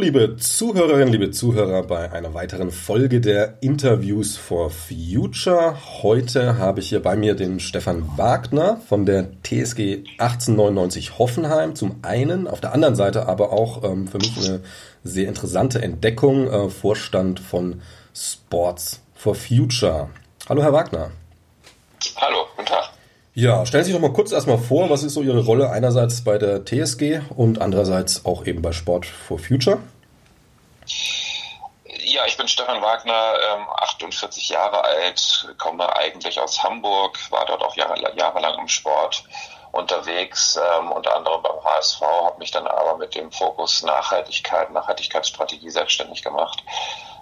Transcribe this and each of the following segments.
liebe Zuhörerinnen, liebe Zuhörer, bei einer weiteren Folge der Interviews for Future. Heute habe ich hier bei mir den Stefan Wagner von der TSG 1899 Hoffenheim zum einen, auf der anderen Seite aber auch ähm, für mich eine sehr interessante Entdeckung, äh, Vorstand von Sports for Future. Hallo, Herr Wagner. Hallo, guten Tag. Ja, stellen Sie sich doch mal kurz erstmal vor, was ist so Ihre Rolle einerseits bei der TSG und andererseits auch eben bei Sport for Future? Ja, ich bin Stefan Wagner, 48 ähm, Jahre alt, komme eigentlich aus Hamburg, war dort auch jahre, jahrelang im Sport unterwegs, ähm, unter anderem beim HSV, habe mich dann aber mit dem Fokus Nachhaltigkeit, Nachhaltigkeitsstrategie selbstständig gemacht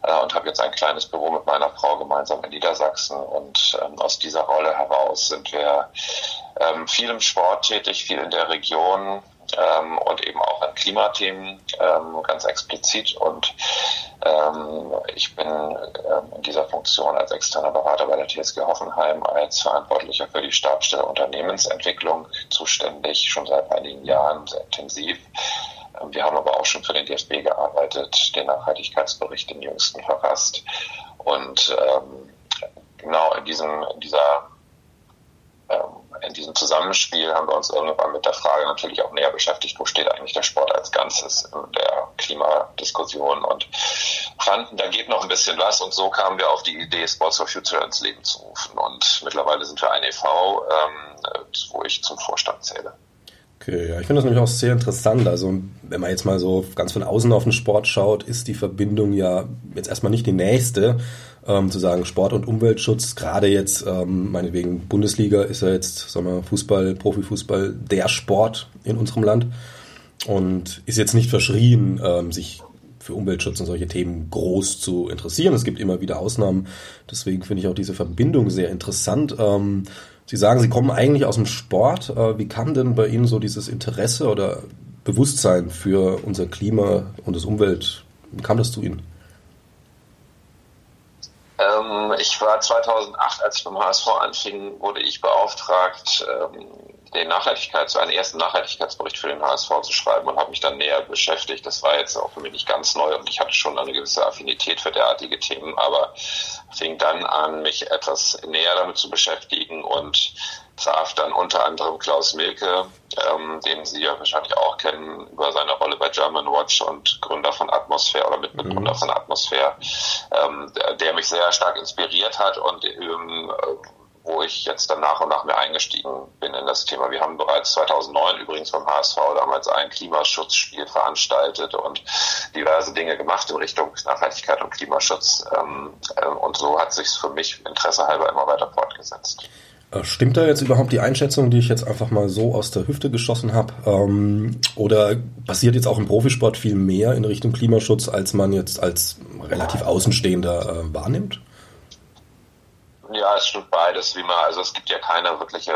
äh, und habe jetzt ein kleines Büro mit meiner Frau gemeinsam in Niedersachsen. Und ähm, aus dieser Rolle heraus sind wir ähm, viel im Sport tätig, viel in der Region, ähm, und eben auch in Klimathemen ähm, ganz explizit. Und ähm, ich bin ähm, in dieser Funktion als externer Berater bei der TSG Hoffenheim als Verantwortlicher für die Stabsstelle Unternehmensentwicklung zuständig, schon seit einigen Jahren sehr intensiv. Ähm, wir haben aber auch schon für den DSB gearbeitet, den Nachhaltigkeitsbericht, den jüngsten verfasst. Und ähm, genau in, diesem, in dieser in diesem Zusammenspiel haben wir uns irgendwann mit der Frage natürlich auch näher beschäftigt, wo steht eigentlich der Sport als Ganzes in der Klimadiskussion und fanden, da geht noch ein bisschen was und so kamen wir auf die Idee, Sports for Future ins Leben zu rufen und mittlerweile sind wir ein e.V., ähm, wo ich zum Vorstand zähle. Okay, ja, ich finde das nämlich auch sehr interessant. Also, wenn man jetzt mal so ganz von außen auf den Sport schaut, ist die Verbindung ja jetzt erstmal nicht die nächste. Ähm, zu sagen, Sport und Umweltschutz, gerade jetzt, ähm, meinetwegen Bundesliga ist ja jetzt, sagen wir, Fußball, Profifußball, der Sport in unserem Land und ist jetzt nicht verschrien, ähm, sich für Umweltschutz und solche Themen groß zu interessieren. Es gibt immer wieder Ausnahmen. Deswegen finde ich auch diese Verbindung sehr interessant. Ähm, Sie sagen, Sie kommen eigentlich aus dem Sport. Äh, wie kam denn bei Ihnen so dieses Interesse oder Bewusstsein für unser Klima und das Umwelt? Wie kam das zu Ihnen? Ähm, ich war 2008, als ich beim HSV anfing, wurde ich beauftragt, ähm, den Nachhaltigkeits, einen ersten Nachhaltigkeitsbericht für den HSV zu schreiben und habe mich dann näher beschäftigt. Das war jetzt auch für mich nicht ganz neu und ich hatte schon eine gewisse Affinität für derartige Themen, aber fing dann an, mich etwas näher damit zu beschäftigen und traf dann unter anderem Klaus Milke, ähm, den Sie ja wahrscheinlich auch kennen, über seine Rolle bei German Watch und Gründer von Atmosphäre oder Mitbegründer mhm. von Atmosphäre, ähm, der, der, mich sehr stark inspiriert hat und ähm, wo ich jetzt dann nach und nach mehr eingestiegen bin in das Thema. Wir haben bereits 2009 übrigens beim HSV damals ein Klimaschutzspiel veranstaltet und diverse Dinge gemacht in Richtung Nachhaltigkeit und Klimaschutz. Ähm, äh, und so hat sich für mich Interesse halber immer weiter fortgesetzt. Äh, stimmt da jetzt überhaupt die Einschätzung, die ich jetzt einfach mal so aus der Hüfte geschossen habe? Ähm, oder passiert jetzt auch im Profisport viel mehr in Richtung Klimaschutz, als man jetzt als relativ Außenstehender äh, wahrnimmt? Ja, es stimmt beides, wie man, also es gibt ja keine wirkliche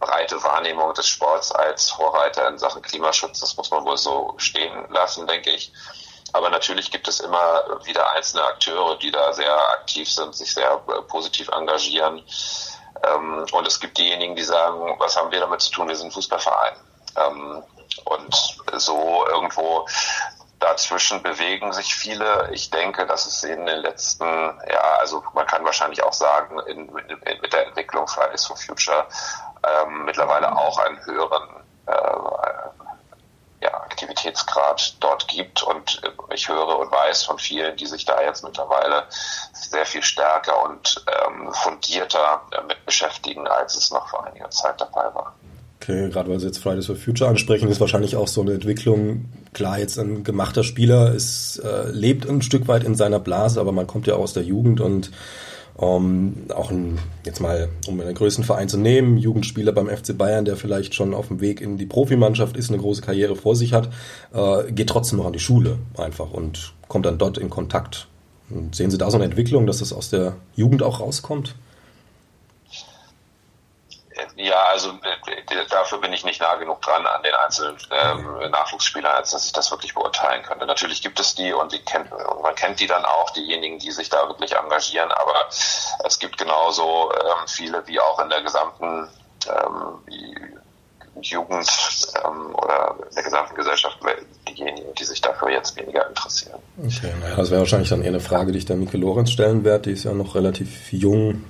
breite Wahrnehmung des Sports als Vorreiter in Sachen Klimaschutz. Das muss man wohl so stehen lassen, denke ich. Aber natürlich gibt es immer wieder einzelne Akteure, die da sehr aktiv sind, sich sehr äh, positiv engagieren. Ähm, und es gibt diejenigen, die sagen, was haben wir damit zu tun? Wir sind ein Fußballverein. Ähm, und so irgendwo dazwischen bewegen sich viele. Ich denke, dass es in den letzten, ja, also man kann wahrscheinlich auch sagen, in, in, mit der Entwicklung Fridays for Future ähm, mittlerweile auch einen höheren äh, ja, Aktivitätsgrad dort gibt. Und ich höre und weiß von vielen, die sich da jetzt mittlerweile sehr viel stärker und ähm, fundierter mit beschäftigen, als es noch vor einiger Zeit der Fall war. Okay, gerade weil Sie jetzt Fridays for Future ansprechen, ist wahrscheinlich auch so eine Entwicklung. Klar, jetzt ein gemachter Spieler ist, äh, lebt ein Stück weit in seiner Blase, aber man kommt ja aus der Jugend und ähm, auch ein, jetzt mal, um einen größten Verein zu nehmen, Jugendspieler beim FC Bayern, der vielleicht schon auf dem Weg in die Profimannschaft ist, eine große Karriere vor sich hat, äh, geht trotzdem noch an die Schule einfach und kommt dann dort in Kontakt. Und sehen Sie da so eine Entwicklung, dass das aus der Jugend auch rauskommt? Ja, also äh, dafür bin ich nicht nah genug dran an den einzelnen ähm, Nachwuchsspielern, als dass ich das wirklich beurteilen könnte. Natürlich gibt es die und die kennt, man kennt die dann auch, diejenigen, die sich da wirklich engagieren, aber es gibt genauso ähm, viele wie auch in der gesamten ähm, Jugend ähm, oder in der gesamten Gesellschaft, diejenigen, die sich dafür jetzt weniger interessieren. Okay, naja, das wäre wahrscheinlich dann eher eine Frage, die ich der Mike Lorenz stellen werde. Die ist ja noch relativ jung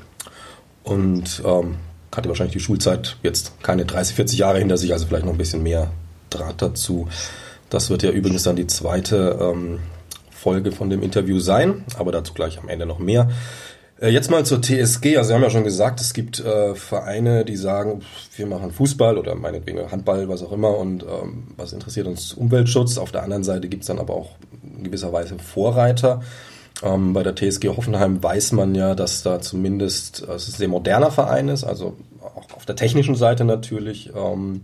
und ähm, hatte wahrscheinlich die Schulzeit jetzt keine 30, 40 Jahre hinter sich, also vielleicht noch ein bisschen mehr Draht dazu. Das wird ja übrigens dann die zweite ähm, Folge von dem Interview sein, aber dazu gleich am Ende noch mehr. Äh, jetzt mal zur TSG. Also Sie haben ja schon gesagt, es gibt äh, Vereine, die sagen, wir machen Fußball oder meinetwegen Handball, was auch immer und ähm, was interessiert uns Umweltschutz. Auf der anderen Seite gibt es dann aber auch in gewisser Weise Vorreiter. Ähm, bei der TSG Hoffenheim weiß man ja, dass da zumindest äh, ein sehr moderner Verein ist, also auch auf der technischen Seite natürlich. Ähm,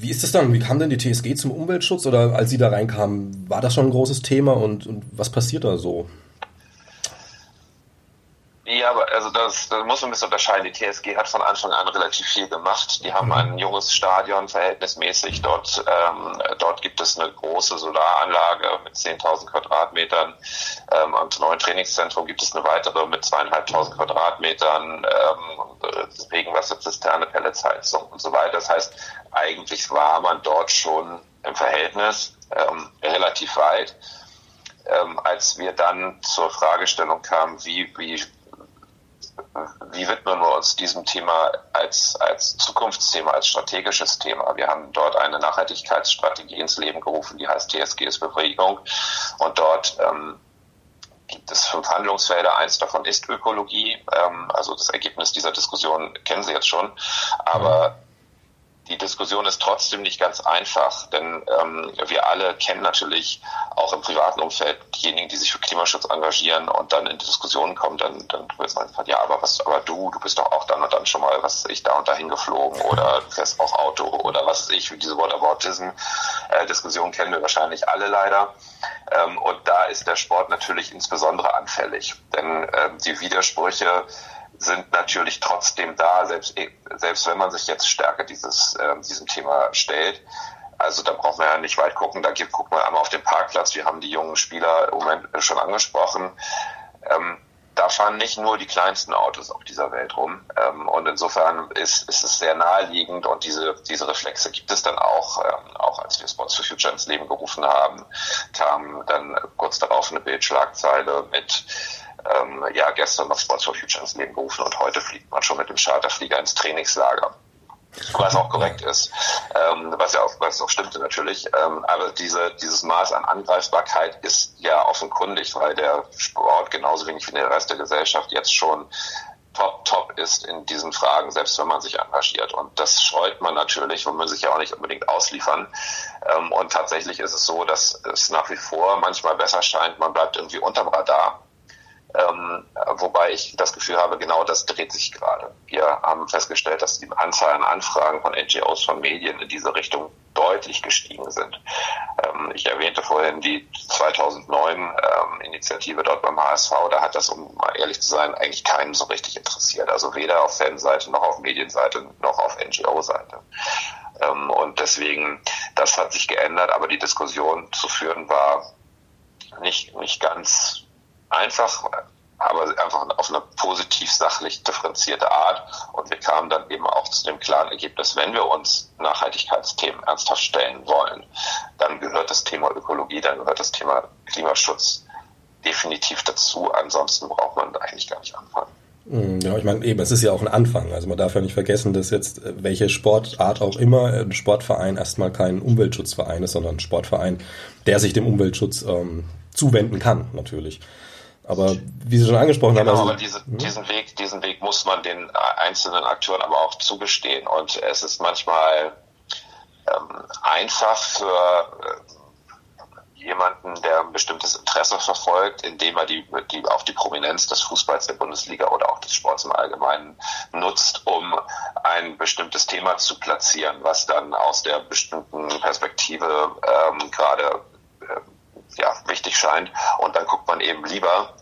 wie ist das dann? Wie kam denn die TSG zum Umweltschutz? Oder als Sie da reinkamen, war das schon ein großes Thema und, und was passiert da so? Also das, das muss man ein bisschen unterscheiden. Die TSG hat von Anfang an relativ viel gemacht. Die haben mhm. ein junges Stadion verhältnismäßig. Dort, ähm, dort gibt es eine große Solaranlage mit 10.000 Quadratmetern. Ähm, am neuen Trainingszentrum gibt es eine weitere mit zweieinhalbtausend Quadratmetern. Ähm, Regenwasserzisterne, Pelletsheizung und so weiter. Das heißt, eigentlich war man dort schon im Verhältnis ähm, relativ weit. Ähm, als wir dann zur Fragestellung kamen, wie, wie wie widmen wir uns diesem Thema als, als Zukunftsthema, als strategisches Thema? Wir haben dort eine Nachhaltigkeitsstrategie ins Leben gerufen, die heißt TSG ist Bewegung. Und dort ähm, gibt es fünf Handlungsfelder. Eins davon ist Ökologie. Ähm, also das Ergebnis dieser Diskussion kennen Sie jetzt schon. Aber die Diskussion ist trotzdem nicht ganz einfach, denn ähm, wir alle kennen natürlich auch im privaten Umfeld diejenigen, die sich für Klimaschutz engagieren und dann in Diskussionen kommen, dann, dann wird man gefragt, ja, aber was, aber du, du bist doch auch dann und dann schon mal, was ich da und dahin geflogen oder du fährst auch Auto oder was ich, diese Whataboutism-Diskussion äh, kennen wir wahrscheinlich alle leider. Ähm, und da ist der Sport natürlich insbesondere anfällig, denn äh, die Widersprüche sind natürlich trotzdem da, selbst, selbst wenn man sich jetzt stärker dieses, äh, diesem Thema stellt. Also da braucht man ja nicht weit gucken. Da gibt, guckt man einmal auf den Parkplatz. Wir haben die jungen Spieler im Moment schon angesprochen. Ähm, da fahren nicht nur die kleinsten Autos auf dieser Welt rum. Ähm, und insofern ist, ist es sehr naheliegend und diese, diese Reflexe gibt es dann auch, ähm, auch als wir Sports for Future ins Leben gerufen haben, kam dann kurz darauf eine Bildschlagzeile mit ähm, ja gestern noch Sports for Future ins Leben gerufen und heute fliegt man schon mit dem Charterflieger ins Trainingslager. Was auch korrekt ist, ähm, was ja auch, was auch stimmte natürlich. Ähm, aber diese, dieses Maß an Angreifbarkeit ist ja offenkundig, weil der Sport genauso wenig wie der Rest der Gesellschaft jetzt schon top, top ist in diesen Fragen, selbst wenn man sich engagiert. Und das scheut man natürlich, weil man sich ja auch nicht unbedingt ausliefern. Ähm, und tatsächlich ist es so, dass es nach wie vor manchmal besser scheint, man bleibt irgendwie unterm Radar ähm, wobei ich das Gefühl habe, genau das dreht sich gerade. Wir haben festgestellt, dass die Anzahl an Anfragen von NGOs, von Medien in diese Richtung deutlich gestiegen sind. Ähm, ich erwähnte vorhin die 2009 ähm, Initiative dort beim HSV. Da hat das, um mal ehrlich zu sein, eigentlich keinen so richtig interessiert. Also weder auf Fanseite noch auf Medienseite noch auf NGO-Seite. Ähm, und deswegen, das hat sich geändert, aber die Diskussion zu führen war nicht, nicht ganz einfach, aber einfach auf eine positiv sachlich differenzierte Art. Und wir kamen dann eben auch zu dem klaren Ergebnis, wenn wir uns Nachhaltigkeitsthemen ernsthaft stellen wollen, dann gehört das Thema Ökologie, dann gehört das Thema Klimaschutz definitiv dazu. Ansonsten braucht man eigentlich gar nicht anfangen. Hm, ja, ich meine, eben, es ist ja auch ein Anfang. Also man darf ja nicht vergessen, dass jetzt äh, welche Sportart auch immer ein Sportverein erstmal kein Umweltschutzverein ist, sondern ein Sportverein, der sich dem Umweltschutz ähm, zuwenden kann, natürlich. Aber wie Sie schon angesprochen genau, haben. Also, aber diese, hm? diesen Weg, diesen Weg muss man den einzelnen Akteuren aber auch zugestehen. Und es ist manchmal ähm, einfach für äh, jemanden, der ein bestimmtes Interesse verfolgt, indem er die, die auch die Prominenz des Fußballs der Bundesliga oder auch des Sports im Allgemeinen nutzt, um ein bestimmtes Thema zu platzieren, was dann aus der bestimmten Perspektive ähm, gerade äh, ja, wichtig scheint. Und dann guckt man eben lieber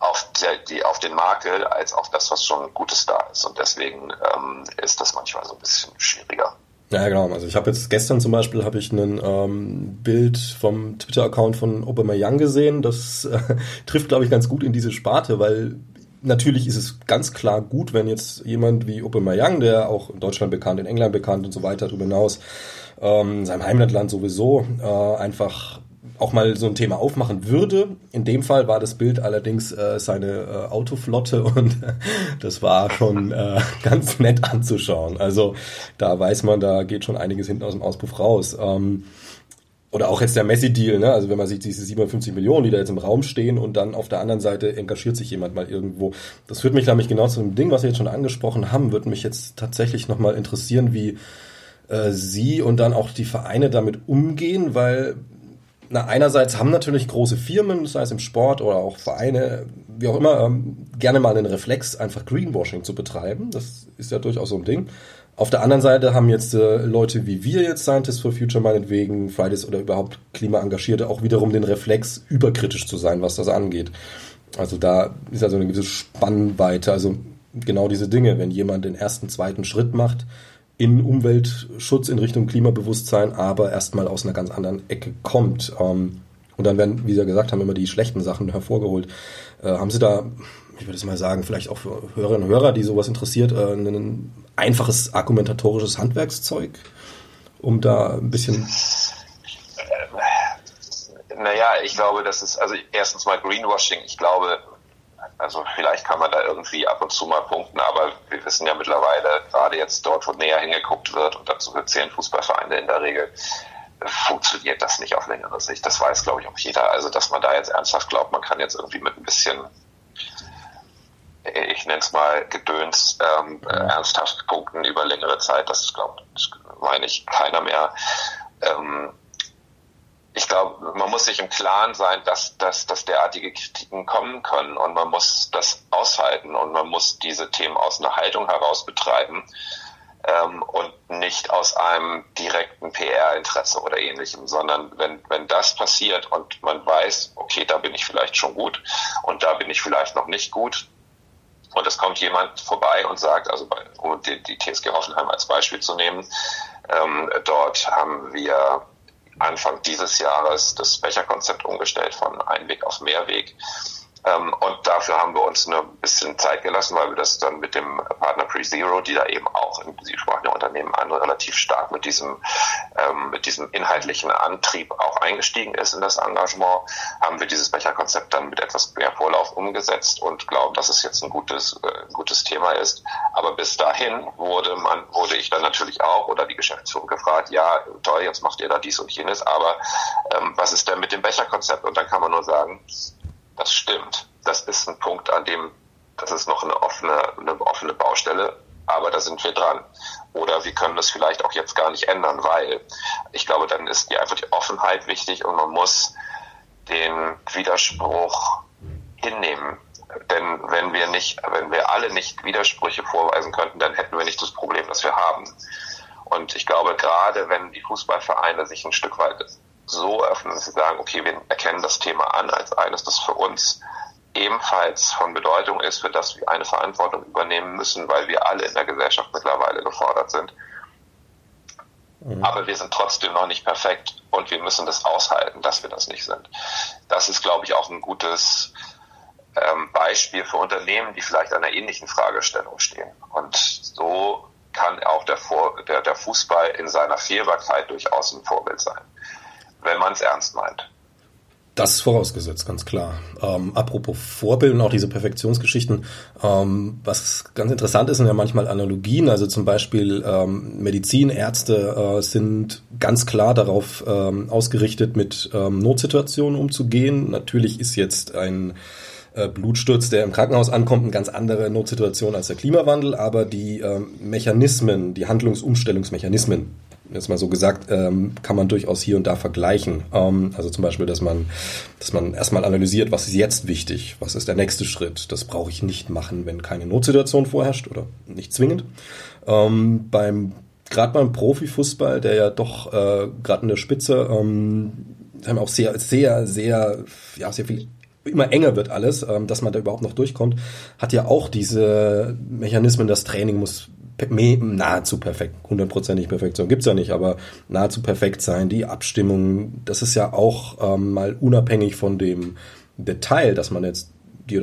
auf, der, die, auf den Makel als auf das, was schon Gutes da ist. Und deswegen ähm, ist das manchmal so ein bisschen schwieriger. Ja, genau. Also ich habe jetzt gestern zum Beispiel habe ich ein ähm, Bild vom Twitter-Account von Obama Young gesehen. Das äh, trifft, glaube ich, ganz gut in diese Sparte, weil natürlich ist es ganz klar gut, wenn jetzt jemand wie Obama Young, der auch in Deutschland bekannt, in England bekannt und so weiter darüber hinaus ähm, seinem Heimatland sowieso, äh, einfach auch mal so ein Thema aufmachen würde. In dem Fall war das Bild allerdings äh, seine äh, Autoflotte und das war schon äh, ganz nett anzuschauen. Also da weiß man, da geht schon einiges hinten aus dem Auspuff raus. Ähm, oder auch jetzt der Messi-Deal, ne? Also wenn man sich diese 57 Millionen, die da jetzt im Raum stehen und dann auf der anderen Seite engagiert sich jemand mal irgendwo. Das führt mich nämlich genau zu dem Ding, was wir jetzt schon angesprochen haben, würde mich jetzt tatsächlich nochmal interessieren, wie äh, Sie und dann auch die Vereine damit umgehen, weil na, einerseits haben natürlich große Firmen, sei es im Sport oder auch Vereine, wie auch immer, ähm, gerne mal einen Reflex, einfach Greenwashing zu betreiben. Das ist ja durchaus so ein Ding. Auf der anderen Seite haben jetzt äh, Leute wie wir jetzt, Scientists for Future meinetwegen, Fridays oder überhaupt Klimaengagierte, auch wiederum den Reflex, überkritisch zu sein, was das angeht. Also da ist also eine gewisse Spannweite. Also genau diese Dinge, wenn jemand den ersten, zweiten Schritt macht, in Umweltschutz, in Richtung Klimabewusstsein, aber erstmal aus einer ganz anderen Ecke kommt. Ähm, und dann werden, wie Sie ja gesagt haben, immer die schlechten Sachen hervorgeholt. Äh, haben Sie da, ich würde es mal sagen, vielleicht auch für Hörerinnen und Hörer, die sowas interessiert, äh, ein einfaches argumentatorisches Handwerkszeug, um da ein bisschen naja, ich glaube, das ist, also erstens mal Greenwashing. Ich glaube, also vielleicht kann man da irgendwie ab und zu mal punkten, aber wir wissen ja mittlerweile, gerade jetzt dort, wo näher hingeguckt wird, und dazu zählen Fußballvereine in der Regel, funktioniert das nicht auf längere Sicht. Das weiß, glaube ich, auch jeder. Also, dass man da jetzt ernsthaft glaubt, man kann jetzt irgendwie mit ein bisschen, ich nenne es mal Gedöns, ähm, ernsthaft punkten über längere Zeit, das glaubt, meine ich, keiner mehr. Ähm, ich glaube, man muss sich im Klaren sein, dass, dass, dass derartige Kritiken kommen können und man muss das aushalten und man muss diese Themen aus einer Haltung heraus betreiben ähm, und nicht aus einem direkten PR-Interesse oder ähnlichem, sondern wenn, wenn das passiert und man weiß, okay, da bin ich vielleicht schon gut und da bin ich vielleicht noch nicht gut, und es kommt jemand vorbei und sagt, also bei, um die, die TSG Hoffenheim als Beispiel zu nehmen, ähm, dort haben wir Anfang dieses Jahres das Becherkonzept umgestellt von Einweg auf Mehrweg. Ähm, und dafür haben wir uns ein bisschen Zeit gelassen, weil wir das dann mit dem Partner Pre-Zero, die da eben auch, Sie sprachen ja Unternehmen an, relativ stark mit diesem, ähm, mit diesem inhaltlichen Antrieb auch eingestiegen ist in das Engagement, haben wir dieses Becherkonzept dann mit etwas mehr Vorlauf umgesetzt und glauben, dass es jetzt ein gutes, äh, gutes Thema ist. Aber bis dahin wurde man, wurde ich dann natürlich auch oder die Geschäftsführung gefragt, ja, toll, jetzt macht ihr da dies und jenes, aber ähm, was ist denn mit dem Becherkonzept? Und dann kann man nur sagen, das stimmt. Das ist ein Punkt, an dem, das ist noch eine offene, eine offene Baustelle, aber da sind wir dran. Oder wir können das vielleicht auch jetzt gar nicht ändern, weil ich glaube, dann ist die einfach die Offenheit wichtig und man muss den Widerspruch hinnehmen. Denn wenn wir nicht, wenn wir alle nicht Widersprüche vorweisen könnten, dann hätten wir nicht das Problem, das wir haben. Und ich glaube, gerade wenn die Fußballvereine sich ein Stück weit so öffnen, dass sie sagen, okay, wir erkennen das Thema an als eines, das für uns ebenfalls von Bedeutung ist, für das wir eine Verantwortung übernehmen müssen, weil wir alle in der Gesellschaft mittlerweile gefordert sind. Mhm. Aber wir sind trotzdem noch nicht perfekt und wir müssen das aushalten, dass wir das nicht sind. Das ist, glaube ich, auch ein gutes ähm, Beispiel für Unternehmen, die vielleicht an einer ähnlichen Fragestellung stehen. Und so kann auch der, Vor der, der Fußball in seiner Fehlbarkeit durchaus ein Vorbild sein wenn man es ernst meint. Das ist vorausgesetzt, ganz klar. Ähm, apropos Vorbild und auch diese Perfektionsgeschichten, ähm, was ganz interessant ist, sind ja manchmal Analogien. Also zum Beispiel ähm, Medizin, Ärzte äh, sind ganz klar darauf ähm, ausgerichtet, mit ähm, Notsituationen umzugehen. Natürlich ist jetzt ein äh, Blutsturz, der im Krankenhaus ankommt, eine ganz andere Notsituation als der Klimawandel, aber die ähm, Mechanismen, die Handlungsumstellungsmechanismen, jetzt mal so gesagt, ähm, kann man durchaus hier und da vergleichen. Ähm, also zum Beispiel, dass man, dass man erstmal analysiert, was ist jetzt wichtig, was ist der nächste Schritt. Das brauche ich nicht machen, wenn keine Notsituation vorherrscht oder nicht zwingend. Ähm, beim gerade beim Profifußball, der ja doch äh, gerade in der Spitze ähm, haben auch sehr, sehr, sehr, ja, sehr viel immer enger wird alles, ähm, dass man da überhaupt noch durchkommt, hat ja auch diese Mechanismen, das Training muss nahezu perfekt, hundertprozentig Perfektion gibt's ja nicht, aber nahezu perfekt sein, die Abstimmung, das ist ja auch ähm, mal unabhängig von dem Detail, dass man jetzt die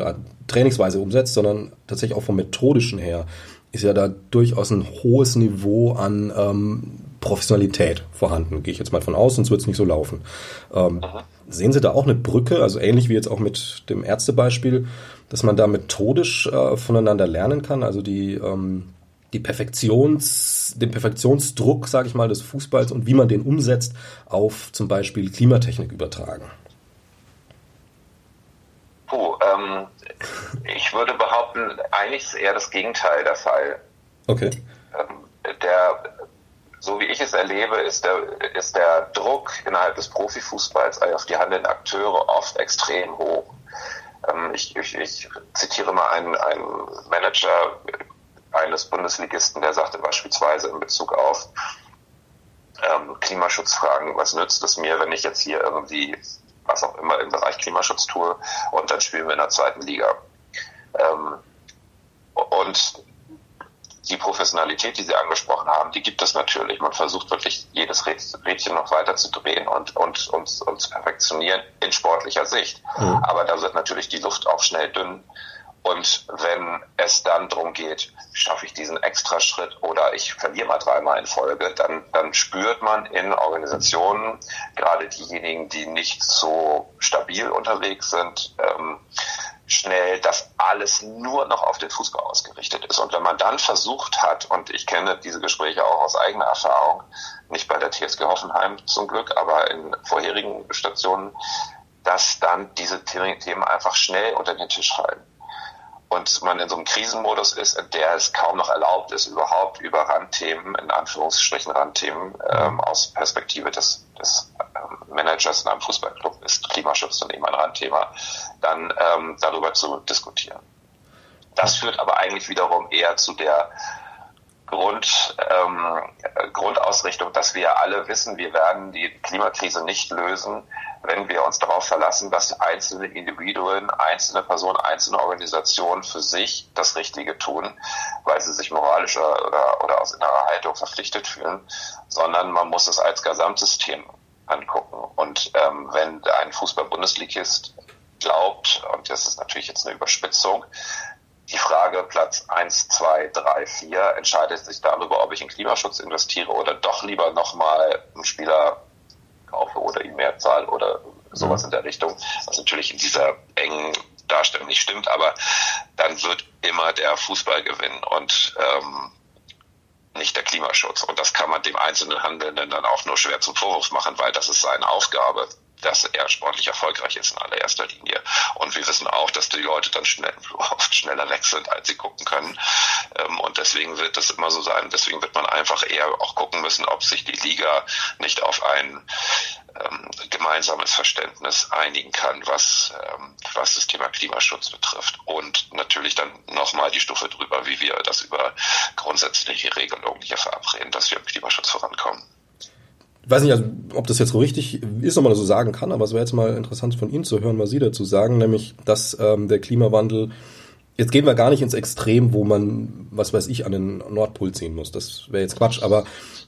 Trainingsweise umsetzt, sondern tatsächlich auch vom methodischen her ist ja da durchaus ein hohes Niveau an ähm, Professionalität vorhanden. Gehe ich jetzt mal von aus, sonst wird es nicht so laufen. Ähm, sehen Sie da auch eine Brücke, also ähnlich wie jetzt auch mit dem Ärztebeispiel, dass man da methodisch äh, voneinander lernen kann, also die, ähm, die Perfektions, den Perfektionsdruck, sage ich mal, des Fußballs und wie man den umsetzt auf zum Beispiel Klimatechnik übertragen? Puh, ähm, ich würde behaupten, eigentlich ist eher das Gegenteil der Fall. Okay. Ähm, der, so wie ich es erlebe, ist der, ist der Druck innerhalb des Profifußballs auf die handelnden Akteure oft extrem hoch. Ähm, ich, ich, ich zitiere mal einen, einen Manager eines Bundesligisten, der sagte beispielsweise in Bezug auf ähm, Klimaschutzfragen, was nützt es mir, wenn ich jetzt hier irgendwie was auch immer im Bereich Klimaschutz tue und dann spielen wir in der zweiten Liga. Ähm, und die Professionalität, die Sie angesprochen haben, die gibt es natürlich. Man versucht wirklich jedes Rädchen noch weiter zu drehen und, und, und, und zu perfektionieren in sportlicher Sicht. Mhm. Aber da wird natürlich die Luft auch schnell dünn. Und wenn es dann darum geht, schaffe ich diesen extra Schritt oder ich verliere mal dreimal in Folge, dann, dann spürt man in Organisationen, gerade diejenigen, die nicht so stabil unterwegs sind, ähm, schnell, dass alles nur noch auf den Fußball ausgerichtet ist. Und wenn man dann versucht hat, und ich kenne diese Gespräche auch aus eigener Erfahrung, nicht bei der TSG Hoffenheim zum Glück, aber in vorherigen Stationen, dass dann diese Themen einfach schnell unter den Tisch fallen. Und man in so einem Krisenmodus ist, in der es kaum noch erlaubt ist, überhaupt über Randthemen, in Anführungsstrichen Randthemen, ähm, aus Perspektive des, des Managers in einem Fußballclub ist Klimaschutz dann eben ein Randthema, dann ähm, darüber zu diskutieren. Das führt aber eigentlich wiederum eher zu der Grund, ähm, Grundausrichtung, dass wir alle wissen, wir werden die Klimakrise nicht lösen, wenn wir uns darauf verlassen, dass einzelne Individuen, einzelne Personen, einzelne Organisationen für sich das Richtige tun, weil sie sich moralischer oder, oder aus innerer Haltung verpflichtet fühlen, sondern man muss es als Gesamtsystem angucken. Und ähm, wenn ein Fußball-Bundesligist glaubt, und das ist natürlich jetzt eine Überspitzung, die Frage Platz 1, 2, 3, 4 entscheidet sich darüber, ob ich in Klimaschutz investiere oder doch lieber nochmal einen Spieler kaufe oder ihm mehr zahle oder sowas mhm. in der Richtung, was natürlich in dieser engen Darstellung nicht stimmt, aber dann wird immer der Fußball gewinnen und ähm, nicht der Klimaschutz. Und das kann man dem einzelnen Handelnden dann auch nur schwer zum Vorwurf machen, weil das ist seine Aufgabe, dass er sportlich erfolgreich ist in allererster Linie. Und wir wissen auch, dass die Leute dann schnell, oft schneller weg sind, als sie gucken können. Ähm, und deswegen wird das immer so sein. Deswegen wird man einfach eher auch gucken müssen, ob sich die Liga nicht auf ein ähm, gemeinsames Verständnis einigen kann, was, ähm, was das Thema Klimaschutz betrifft. Und natürlich dann nochmal die Stufe drüber, wie wir das über grundsätzliche Regelungen hier verabreden, dass wir im Klimaschutz vorankommen. Ich weiß nicht, also, ob das jetzt so richtig ist, ob man das so sagen kann, aber es wäre jetzt mal interessant von Ihnen zu hören, was Sie dazu sagen, nämlich, dass ähm, der Klimawandel Jetzt gehen wir gar nicht ins Extrem, wo man, was weiß ich, an den Nordpol ziehen muss. Das wäre jetzt Quatsch, aber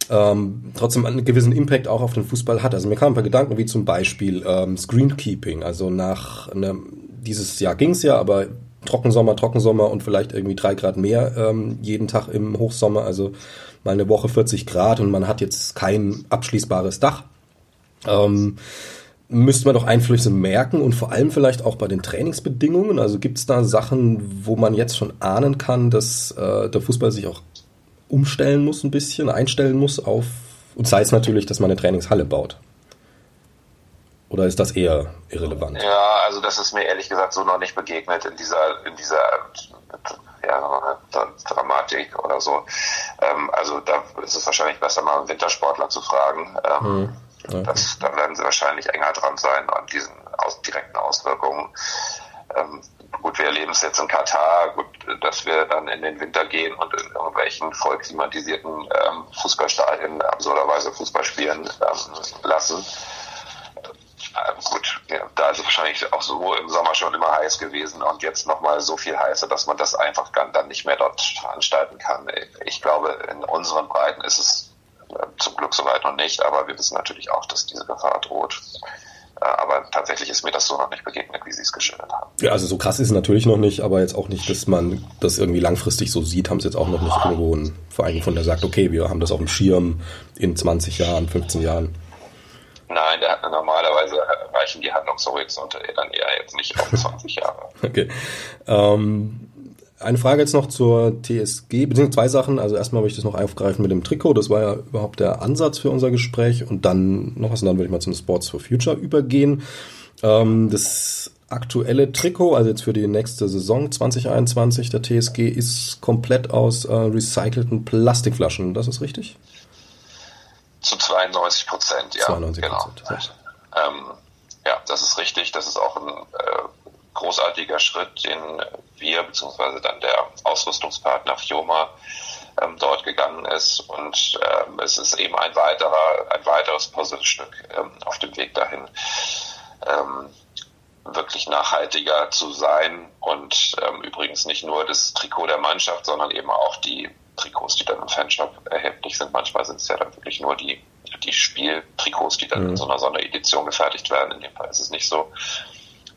ähm, trotzdem einen gewissen Impact auch auf den Fußball hat. Also mir kamen ein paar Gedanken, wie zum Beispiel ähm, Screenkeeping. Also nach einem, dieses Jahr ging's ja, aber Trockensommer, Trockensommer und vielleicht irgendwie drei Grad mehr ähm, jeden Tag im Hochsommer. Also mal eine Woche 40 Grad und man hat jetzt kein abschließbares Dach. Ähm, müsste man doch Einflüsse merken und vor allem vielleicht auch bei den Trainingsbedingungen. Also gibt es da Sachen, wo man jetzt schon ahnen kann, dass äh, der Fußball sich auch umstellen muss ein bisschen, einstellen muss auf, und sei es natürlich, dass man eine Trainingshalle baut. Oder ist das eher irrelevant? Ja, also das ist mir ehrlich gesagt so noch nicht begegnet in dieser, in dieser ja, Dramatik oder so. Ähm, also da ist es wahrscheinlich besser, mal einen Wintersportler zu fragen. Ähm, hm Okay. Das, da werden sie wahrscheinlich enger dran sein an diesen aus, direkten Auswirkungen. Ähm, gut, wir erleben es jetzt in Katar, gut, dass wir dann in den Winter gehen und in irgendwelchen voll klimatisierten ähm, Fußballstadien absurderweise Fußball spielen ähm, lassen. Äh, gut, ja, da ist es wahrscheinlich auch so im Sommer schon immer heiß gewesen und jetzt nochmal so viel heißer, dass man das einfach dann nicht mehr dort veranstalten kann. Ich glaube, in unseren Breiten ist es zum Glück soweit noch nicht, aber wir wissen natürlich auch, dass diese Gefahr droht. Äh, aber tatsächlich ist mir das so noch nicht begegnet, wie Sie es geschildert haben. Ja, also so krass ist es natürlich noch nicht, aber jetzt auch nicht, dass man das irgendwie langfristig so sieht, haben sie jetzt auch noch nicht irgendwo einen Verein gefunden, der sagt, okay, wir haben das auf dem Schirm in 20 Jahren, 15 Jahren. Nein, der hat normalerweise reichen die Handlungshorizonte dann eher jetzt nicht auf 20 Jahre. Okay. Ähm, eine Frage jetzt noch zur TSG, beziehungsweise zwei Sachen. Also erstmal möchte ich das noch aufgreifen mit dem Trikot. Das war ja überhaupt der Ansatz für unser Gespräch. Und dann noch was, und dann würde ich mal zum Sports for Future übergehen. Ähm, das aktuelle Trikot, also jetzt für die nächste Saison 2021 der TSG, ist komplett aus äh, recycelten Plastikflaschen. Das ist richtig? Zu 92 Prozent, ja. 92 Prozent. Genau. Ähm, ja, das ist richtig. Das ist auch ein äh, großartiger Schritt, den wir bzw. dann der Ausrüstungspartner Fioma ähm, dort gegangen ist. Und ähm, es ist eben ein weiterer, ein weiteres Puzzlestück ähm, auf dem Weg dahin, ähm, wirklich nachhaltiger zu sein. Und ähm, übrigens nicht nur das Trikot der Mannschaft, sondern eben auch die Trikots, die dann im Fanshop erhältlich sind. Manchmal sind es ja dann wirklich nur die, die Spieltrikots, die dann mhm. in so einer Sonderedition gefertigt werden. In dem Fall ist es nicht so.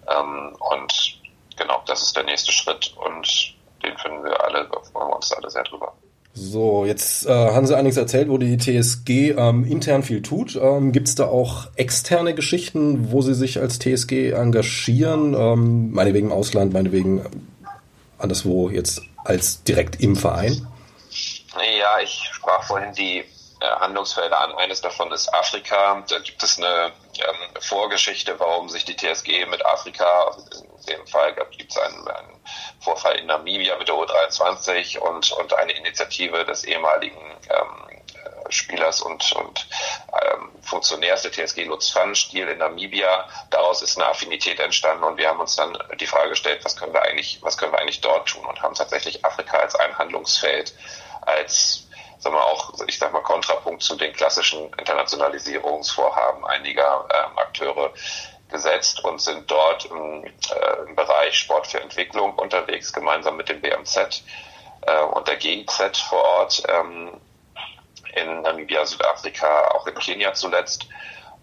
Ähm, und genau, das ist der nächste Schritt und den finden wir alle, freuen wir uns alle sehr drüber. So, jetzt äh, haben Sie einiges erzählt, wo die TSG ähm, intern viel tut. Ähm, Gibt es da auch externe Geschichten, wo Sie sich als TSG engagieren? Ähm, meinetwegen im Ausland, meinetwegen anderswo jetzt als direkt im Verein? Ich sprach vorhin die äh, Handlungsfelder an. Eines davon ist Afrika. Da gibt es eine ähm, Vorgeschichte, warum sich die TSG mit Afrika, in dem Fall gibt es einen, einen, Vorfall in Namibia mit der U23 und, und eine Initiative des ehemaligen ähm, äh, Spielers und, und ähm, Funktionärs der TSG Lutz Pfannenstiel in Namibia. Daraus ist eine Affinität entstanden und wir haben uns dann die Frage gestellt, was können wir eigentlich, was können wir eigentlich dort tun und haben tatsächlich Afrika als ein Handlungsfeld, als sagen wir auch, ich sag mal, Kontrapunkt zu den klassischen Internationalisierungsvorhaben einiger ähm, Akteure gesetzt und sind dort im, äh, im, Bereich Sport für Entwicklung unterwegs, gemeinsam mit dem BMZ äh, und der GIZ vor Ort ähm, in Namibia, Südafrika, auch in Kenia zuletzt.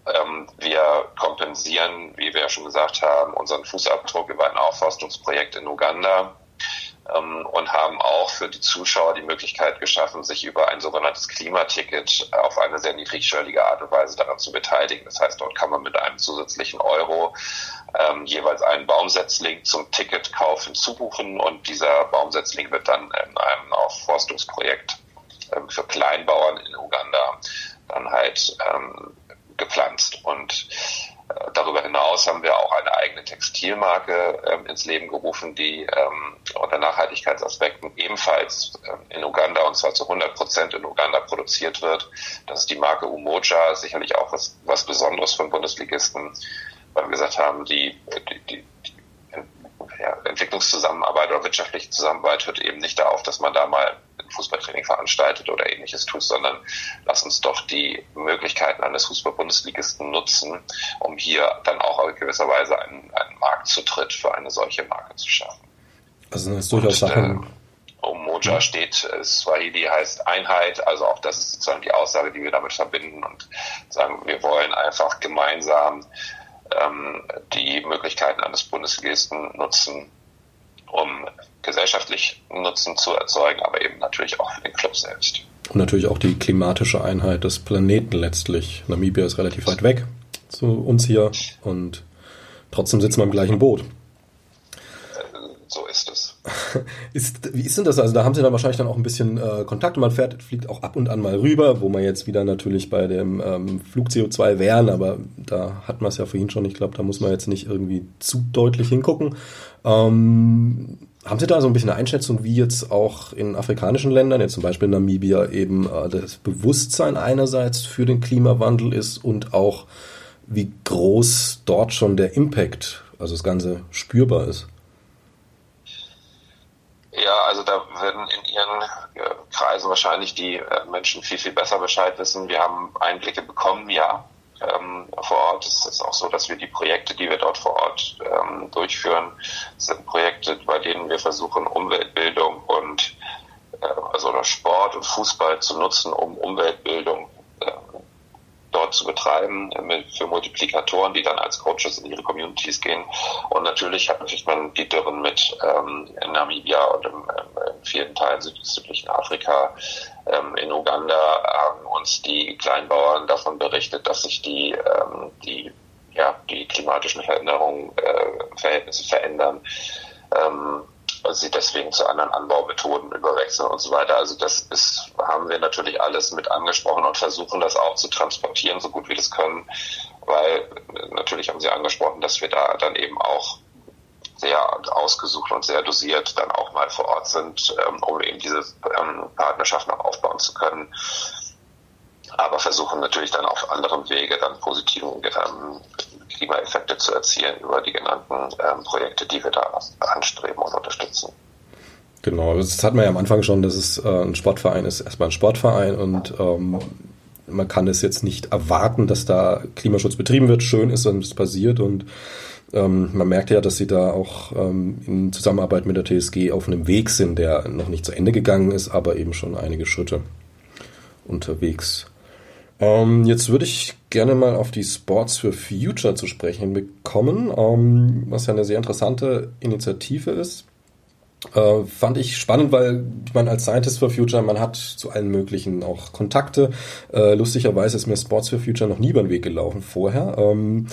Ähm, wir kompensieren, wie wir ja schon gesagt haben, unseren Fußabdruck über ein Aufforstungsprojekt in Uganda und haben auch für die Zuschauer die Möglichkeit geschaffen, sich über ein sogenanntes Klimaticket auf eine sehr niedrigschwellige Art und Weise daran zu beteiligen. Das heißt, dort kann man mit einem zusätzlichen Euro ähm, jeweils einen Baumsetzling zum Ticketkauf hinzubuchen und dieser Baumsetzling wird dann in einem Aufforstungsprojekt ähm, für Kleinbauern in Uganda dann halt ähm, gepflanzt. Und darüber hinaus haben wir auch eine eigene Textilmarke ähm, ins Leben gerufen, die ähm, unter Nachhaltigkeitsaspekten ebenfalls ähm, in Uganda und zwar zu 100 Prozent in Uganda produziert wird. Das ist die Marke Umoja, sicherlich auch was, was Besonderes von Bundesligisten, weil wir gesagt haben, die, die, die, die ja, Entwicklungszusammenarbeit oder wirtschaftliche Zusammenarbeit hört eben nicht darauf, dass man da mal Fußballtraining veranstaltet oder ähnliches tut, sondern lass uns doch die Möglichkeiten eines Fußball-Bundesligisten nutzen, um hier dann auch in gewisser Weise einen, einen Marktzutritt für eine solche Marke zu schaffen. Also das ist durchaus Sachen. Äh, Umoja steht, äh, Swahili heißt Einheit, also auch das ist sozusagen die Aussage, die wir damit verbinden und sagen, wir wollen einfach gemeinsam ähm, die Möglichkeiten eines Bundesligisten nutzen, um gesellschaftlich Nutzen zu erzeugen, aber eben natürlich auch für den Club selbst. Und natürlich auch die klimatische Einheit des Planeten letztlich. Namibia ist relativ weit weg zu uns hier und trotzdem sitzen wir im gleichen Boot. So ist es. ist, wie ist denn das? Also da haben Sie dann wahrscheinlich dann auch ein bisschen äh, Kontakt und man fährt, fliegt auch ab und an mal rüber, wo man jetzt wieder natürlich bei dem ähm, Flug CO2 wären, aber da hat man es ja vorhin schon, ich glaube, da muss man jetzt nicht irgendwie zu deutlich hingucken. Ähm, haben Sie da so ein bisschen eine Einschätzung, wie jetzt auch in afrikanischen Ländern, jetzt zum Beispiel in Namibia, eben äh, das Bewusstsein einerseits für den Klimawandel ist und auch wie groß dort schon der Impact, also das Ganze spürbar ist? Ja, also da werden in Ihren äh, Kreisen wahrscheinlich die äh, Menschen viel, viel besser Bescheid wissen. Wir haben Einblicke bekommen, ja ähm, vor Ort. Es ist auch so, dass wir die Projekte, die wir dort vor Ort ähm, durchführen, sind Projekte, bei denen wir versuchen, Umweltbildung und äh, also Sport und Fußball zu nutzen, um Umweltbildung äh, dort zu betreiben für Multiplikatoren, die dann als Coaches in ihre Communities gehen. Und natürlich hat man die Dürren mit ähm, in Namibia und im, in vielen Teilen südlichen Afrika, ähm, in Uganda haben uns die Kleinbauern davon berichtet, dass sich die, ähm, die, ja, die klimatischen Veränderungen, äh, Verhältnisse verändern. Ähm, sie deswegen zu anderen Anbaumethoden überwechseln und so weiter. Also das ist, haben wir natürlich alles mit angesprochen und versuchen das auch zu transportieren, so gut wir das können, weil natürlich haben Sie angesprochen, dass wir da dann eben auch sehr ausgesucht und sehr dosiert dann auch mal vor Ort sind, ähm, um eben diese ähm, Partnerschaft noch aufbauen zu können. Aber versuchen natürlich dann auf anderem Wege dann positiven ähm, Klimaeffekte zu erzielen über die genannten Projekte, die wir da anstreben und unterstützen. Genau, das hat man ja am Anfang schon, dass es äh, ein Sportverein ist, erstmal ein Sportverein und man kann es jetzt nicht erwarten, dass da Klimaschutz betrieben wird. Schön ist, wenn es passiert und ähm, man merkt ja, dass sie da auch ähm, in Zusammenarbeit mit der TSG auf einem Weg sind, der noch nicht zu Ende gegangen ist, aber eben schon einige Schritte unterwegs. Ähm, jetzt würde ich gerne mal auf die Sports for Future zu sprechen bekommen, ähm, was ja eine sehr interessante Initiative ist. Äh, fand ich spannend, weil man als Scientist for Future, man hat zu allen möglichen auch Kontakte. Äh, lustigerweise ist mir Sports for Future noch nie über den Weg gelaufen vorher. Ähm,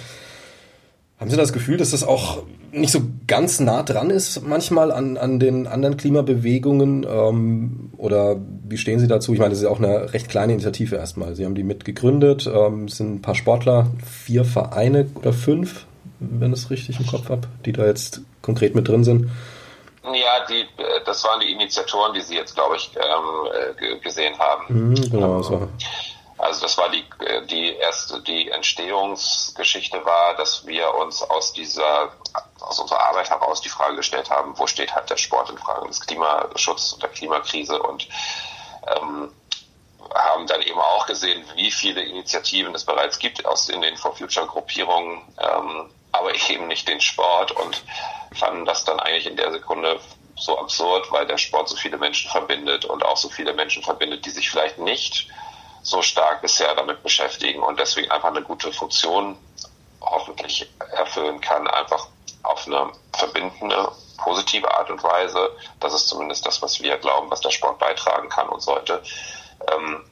haben Sie das Gefühl, dass das auch nicht so ganz nah dran ist manchmal an, an den anderen Klimabewegungen? Ähm, oder wie stehen Sie dazu? Ich meine, das ist ja auch eine recht kleine Initiative erstmal. Sie haben die mitgegründet, ähm, es sind ein paar Sportler, vier Vereine oder fünf, wenn ich es richtig im Kopf habe, die da jetzt konkret mit drin sind. Ja, die, äh, das waren die Initiatoren, die Sie jetzt, glaube ich, ähm, äh, gesehen haben. Mhm, genau, so. Also das war die, die erste, die Entstehungsgeschichte war, dass wir uns aus dieser, aus unserer Arbeit heraus die Frage gestellt haben, wo steht halt der Sport in Fragen des Klimaschutzes und der Klimakrise und ähm, haben dann eben auch gesehen, wie viele Initiativen es bereits gibt aus in den For Future Gruppierungen, ähm, aber eben nicht den Sport und fanden das dann eigentlich in der Sekunde so absurd, weil der Sport so viele Menschen verbindet und auch so viele Menschen verbindet, die sich vielleicht nicht so stark bisher damit beschäftigen und deswegen einfach eine gute Funktion hoffentlich erfüllen kann, einfach auf eine verbindende, positive Art und Weise. Das ist zumindest das, was wir glauben, was der Sport beitragen kann und sollte. Ähm,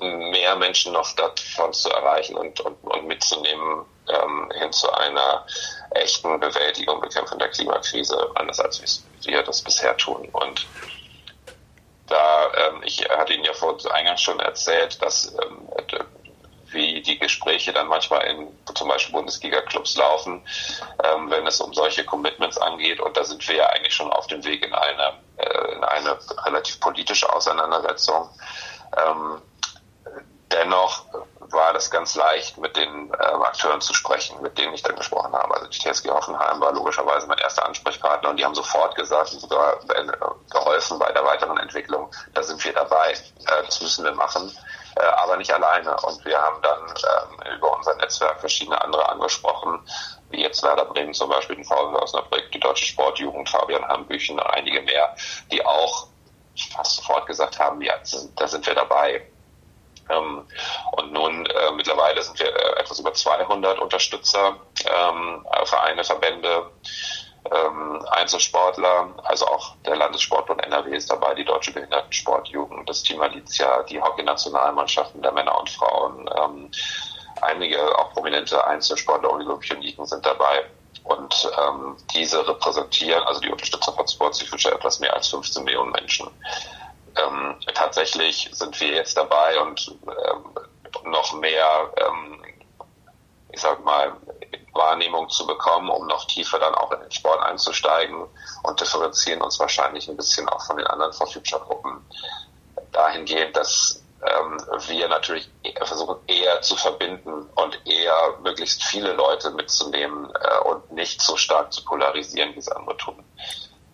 mehr Menschen noch davon zu erreichen und, und, und mitzunehmen ähm, hin zu einer echten Bewältigung, Bekämpfung der Klimakrise, anders als wir das bisher tun. Und da, ähm, ich hatte Ihnen ja vor eingangs schon erzählt, dass ähm, wie die Gespräche dann manchmal in zum Beispiel Bundesliga-Clubs laufen, ähm, wenn es um solche Commitments angeht. Und da sind wir ja eigentlich schon auf dem Weg in eine, äh, in eine relativ politische Auseinandersetzung. Ähm, dennoch war das ganz leicht, mit den äh, Akteuren zu sprechen, mit denen ich dann gesprochen habe. Also die TSG Hoffenheim war logischerweise mein erster Ansprechpartner und die haben sofort gesagt und sogar äh, geholfen bei der weiteren Entwicklung. Da sind wir dabei. Äh, das müssen wir machen, äh, aber nicht alleine. Und wir haben dann ähm, über unser Netzwerk verschiedene andere angesprochen, wie jetzt Werder Bremen zum Beispiel, den VfL Osnabrück, die Deutsche Sportjugend, Fabian Hambüchen, einige mehr, die auch fast sofort gesagt haben, ja, da sind wir dabei. Ähm, und nun äh, mittlerweile sind wir äh, etwas über 200 Unterstützer, ähm, Vereine, Verbände, ähm, Einzelsportler, also auch der Landessportbund NRW ist dabei, die Deutsche Behindertensportjugend, das Team Alicia, die Hockey-Nationalmannschaften der Männer und Frauen, ähm, einige auch prominente Einzelsportler und Olympioniken sind dabei. Und ähm, diese repräsentieren, also die Unterstützer von Future, etwas mehr als 15 Millionen Menschen. Ähm, tatsächlich sind wir jetzt dabei und ähm, noch mehr, ähm, ich sag mal, Wahrnehmung zu bekommen, um noch tiefer dann auch in den Sport einzusteigen und differenzieren uns wahrscheinlich ein bisschen auch von den anderen For Future Gruppen dahingehend, dass ähm, wir natürlich versuchen eher zu verbinden und eher möglichst viele Leute mitzunehmen äh, und nicht so stark zu polarisieren, wie es andere tun.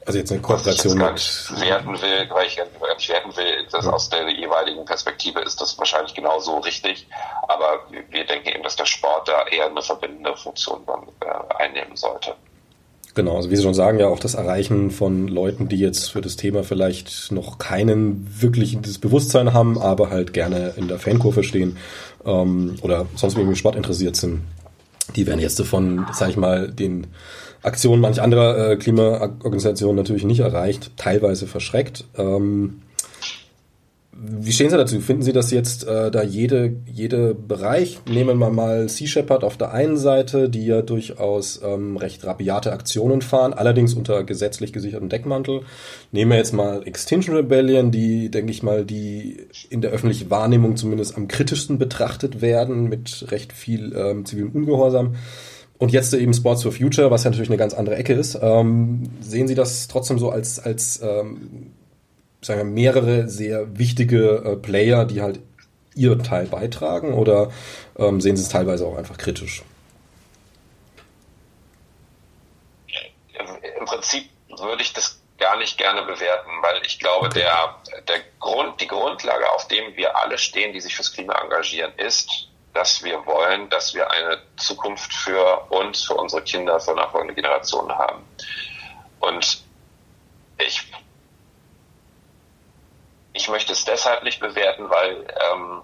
Also jetzt eine Kooperation was ich mit. Werten will, weil ich gar nicht werten will, das ja. aus der jeweiligen Perspektive ist das wahrscheinlich genauso richtig. Aber wir denken eben, dass der Sport da eher eine verbindende Funktion äh, einnehmen sollte. Genau, also wie Sie schon sagen, ja auch das Erreichen von Leuten, die jetzt für das Thema vielleicht noch keinen wirkliches Bewusstsein haben, aber halt gerne in der Fankurve stehen ähm, oder sonst irgendwie Sport interessiert sind. Die werden jetzt von, sag ich mal, den Aktionen manch anderer äh, Klimaorganisationen natürlich nicht erreicht, teilweise verschreckt. Ähm, wie stehen Sie dazu? Finden Sie, dass jetzt äh, da jede, jede Bereich, nehmen wir mal Sea Shepherd auf der einen Seite, die ja durchaus ähm, recht rabiate Aktionen fahren, allerdings unter gesetzlich gesichertem Deckmantel. Nehmen wir jetzt mal Extinction Rebellion, die, denke ich mal, die in der öffentlichen Wahrnehmung zumindest am kritischsten betrachtet werden, mit recht viel ähm, zivilem Ungehorsam. Und jetzt eben Sports for Future, was ja natürlich eine ganz andere Ecke ist. Ähm, sehen Sie das trotzdem so als, als ähm, sagen wir, mehrere sehr wichtige äh, Player, die halt ihr Teil beitragen oder ähm, sehen Sie es teilweise auch einfach kritisch? Im Prinzip würde ich das gar nicht gerne bewerten, weil ich glaube, der, der Grund, die Grundlage, auf dem wir alle stehen, die sich fürs Klima engagieren, ist, dass wir wollen, dass wir eine Zukunft für uns, für unsere Kinder, für nachfolgende Generationen haben. Und ich ich möchte es deshalb nicht bewerten, weil, ähm,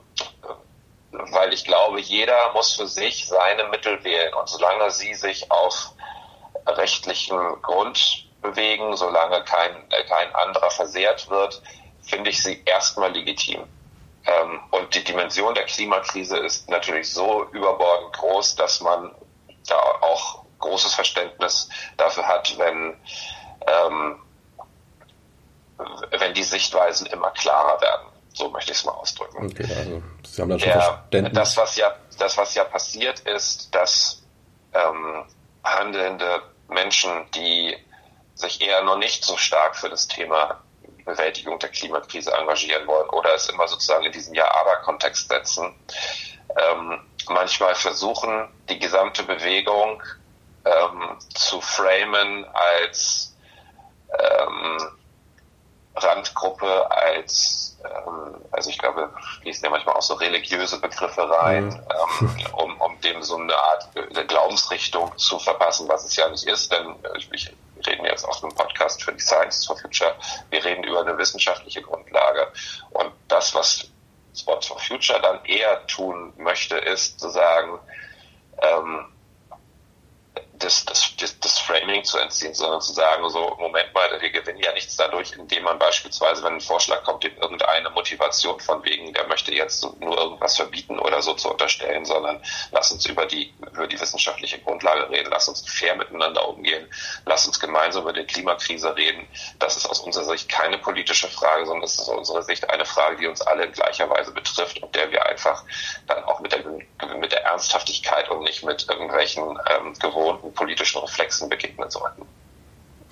weil ich glaube, jeder muss für sich seine Mittel wählen. Und solange sie sich auf rechtlichen Grund bewegen, solange kein, kein anderer versehrt wird, finde ich sie erstmal legitim. Ähm, und die Dimension der Klimakrise ist natürlich so überbordend groß, dass man da auch großes Verständnis dafür hat, wenn ähm, wenn die Sichtweisen immer klarer werden. So möchte ich es mal ausdrücken. Okay, also Sie haben dann schon Der, Verständnis. Das, was ja, das, was ja passiert ist, dass ähm, handelnde Menschen, die sich eher noch nicht so stark für das Thema Bewältigung der Klimakrise engagieren wollen oder es immer sozusagen in diesen Ja-Aber-Kontext setzen, ähm, manchmal versuchen, die gesamte Bewegung ähm, zu framen als ähm, Randgruppe als, ähm, also ich glaube, fließen ja manchmal auch so religiöse Begriffe rein, mhm. ähm, um, um dem so eine Art Glaubensrichtung zu verpassen, was es ja nicht ist, denn äh, ich, ich reden jetzt auf einem Podcast für die Science for Future, wir reden über eine wissenschaftliche Grundlage. Und das, was Sports for Future dann eher tun möchte, ist zu sagen, ähm, das, das, das, Framing zu entziehen, sondern zu sagen, so, Moment mal, wir gewinnen ja nichts dadurch, indem man beispielsweise, wenn ein Vorschlag kommt, dem irgendeine Motivation von wegen, der möchte jetzt nur irgendwas verbieten oder so zu unterstellen, sondern lass uns über die, über die wissenschaftliche Grundlage reden, lass uns fair miteinander umgehen, lass uns gemeinsam über die Klimakrise reden. Das ist aus unserer Sicht keine politische Frage, sondern es ist aus unserer Sicht eine Frage, die uns alle in gleicher Weise betrifft und der wir einfach dann auch mit der, mit der Ernsthaftigkeit und nicht mit irgendwelchen ähm, gewohnten politischen Reflexen begegnen sollten.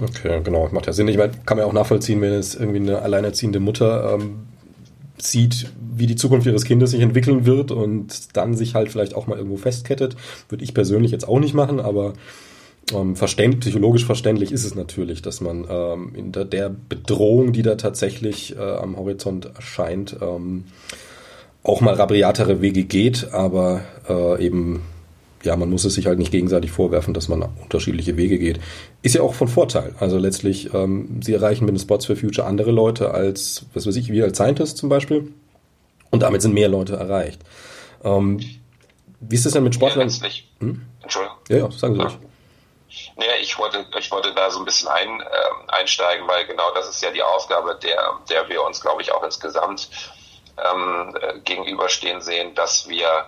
Okay, genau, macht ja Sinn. Ich meine, kann man auch nachvollziehen, wenn es irgendwie eine alleinerziehende Mutter ähm, sieht, wie die Zukunft ihres Kindes sich entwickeln wird und dann sich halt vielleicht auch mal irgendwo festkettet. Würde ich persönlich jetzt auch nicht machen, aber ähm, verständ, psychologisch verständlich ist es natürlich, dass man ähm, in der, der, Bedrohung, die da tatsächlich äh, am Horizont erscheint, ähm, auch mal rabriatere Wege geht, aber äh, eben ja, man muss es sich halt nicht gegenseitig vorwerfen, dass man unterschiedliche Wege geht. Ist ja auch von Vorteil. Also letztlich, ähm, sie erreichen mit den Spots for Future andere Leute als, was weiß ich, wir als Scientist zum Beispiel. Und damit sind mehr Leute erreicht. Ähm, wie ist das denn mit Sportlern? Ja, hm? Entschuldigung. Ja, ja, sagen Sie ruhig. Naja, ich wollte, ich wollte da so ein bisschen ein, äh, einsteigen, weil genau das ist ja die Aufgabe, der, der wir uns, glaube ich, auch insgesamt ähm, äh, gegenüberstehen sehen, dass wir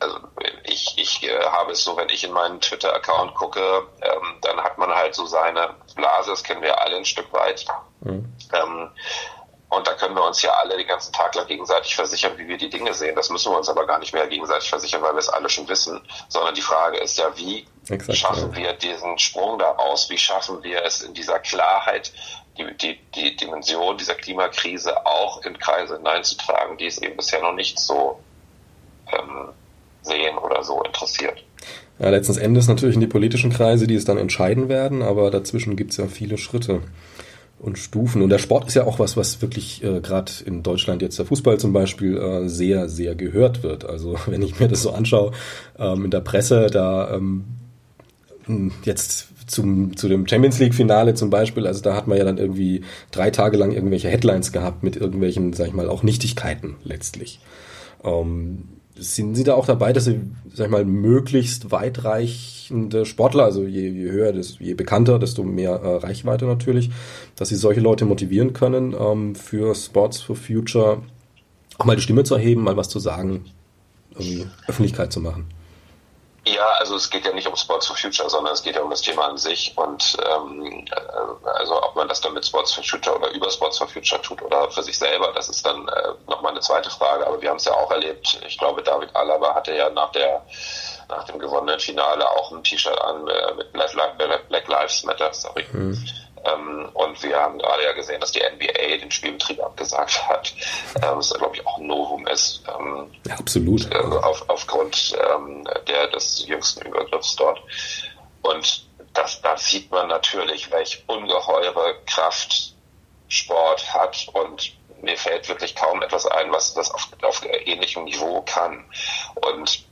also ich, ich äh, habe es so, wenn ich in meinen Twitter-Account gucke, ähm, dann hat man halt so seine Blase, das kennen wir alle ein Stück weit. Mhm. Ähm, und da können wir uns ja alle den ganzen Tag lang gegenseitig versichern, wie wir die Dinge sehen. Das müssen wir uns aber gar nicht mehr gegenseitig versichern, weil wir es alle schon wissen. Sondern die Frage ist ja, wie Exakt, schaffen ja. wir diesen Sprung daraus? Wie schaffen wir es in dieser Klarheit, die, die, die Dimension dieser Klimakrise auch in Kreise hineinzutragen, die es eben bisher noch nicht so ähm, sehen oder so interessiert. Ja, letzten Endes natürlich in die politischen Kreise, die es dann entscheiden werden, aber dazwischen gibt es ja viele Schritte und Stufen. Und der Sport ist ja auch was, was wirklich äh, gerade in Deutschland jetzt der Fußball zum Beispiel äh, sehr, sehr gehört wird. Also wenn ich mir das so anschaue ähm, in der Presse, da ähm, jetzt zum, zu dem Champions League Finale zum Beispiel, also da hat man ja dann irgendwie drei Tage lang irgendwelche Headlines gehabt mit irgendwelchen, sag ich mal, auch Nichtigkeiten letztlich. Ähm, sind Sie da auch dabei, dass Sie, sag ich mal, möglichst weitreichende Sportler, also je, je höher, je bekannter, desto mehr äh, Reichweite natürlich, dass Sie solche Leute motivieren können, ähm, für Sports for Future auch mal die Stimme zu erheben, mal was zu sagen, irgendwie Öffentlichkeit zu machen? Ja, also es geht ja nicht um Sports for Future, sondern es geht ja um das Thema an sich und ähm, äh, also ob man das dann mit Sports for Future oder über Sports for Future tut oder für sich selber, das ist dann äh, nochmal eine zweite Frage. Aber wir haben es ja auch erlebt. Ich glaube, David Alaba hatte ja nach der nach dem gewonnenen Finale auch ein T-Shirt an äh, mit Black Lives Matter, sorry. Mhm. Ähm, und wir haben gerade ja gesehen, dass die NBA den Spielbetrieb abgesagt hat, ähm, was glaube ich auch ein Novum ist. Ähm, ja, absolut. Äh, auf, aufgrund der des jüngsten Übergriffs dort. Und das, da sieht man natürlich, welch ungeheure Kraft Sport hat und mir fällt wirklich kaum etwas ein, was das auf, auf ähnlichem Niveau kann. Und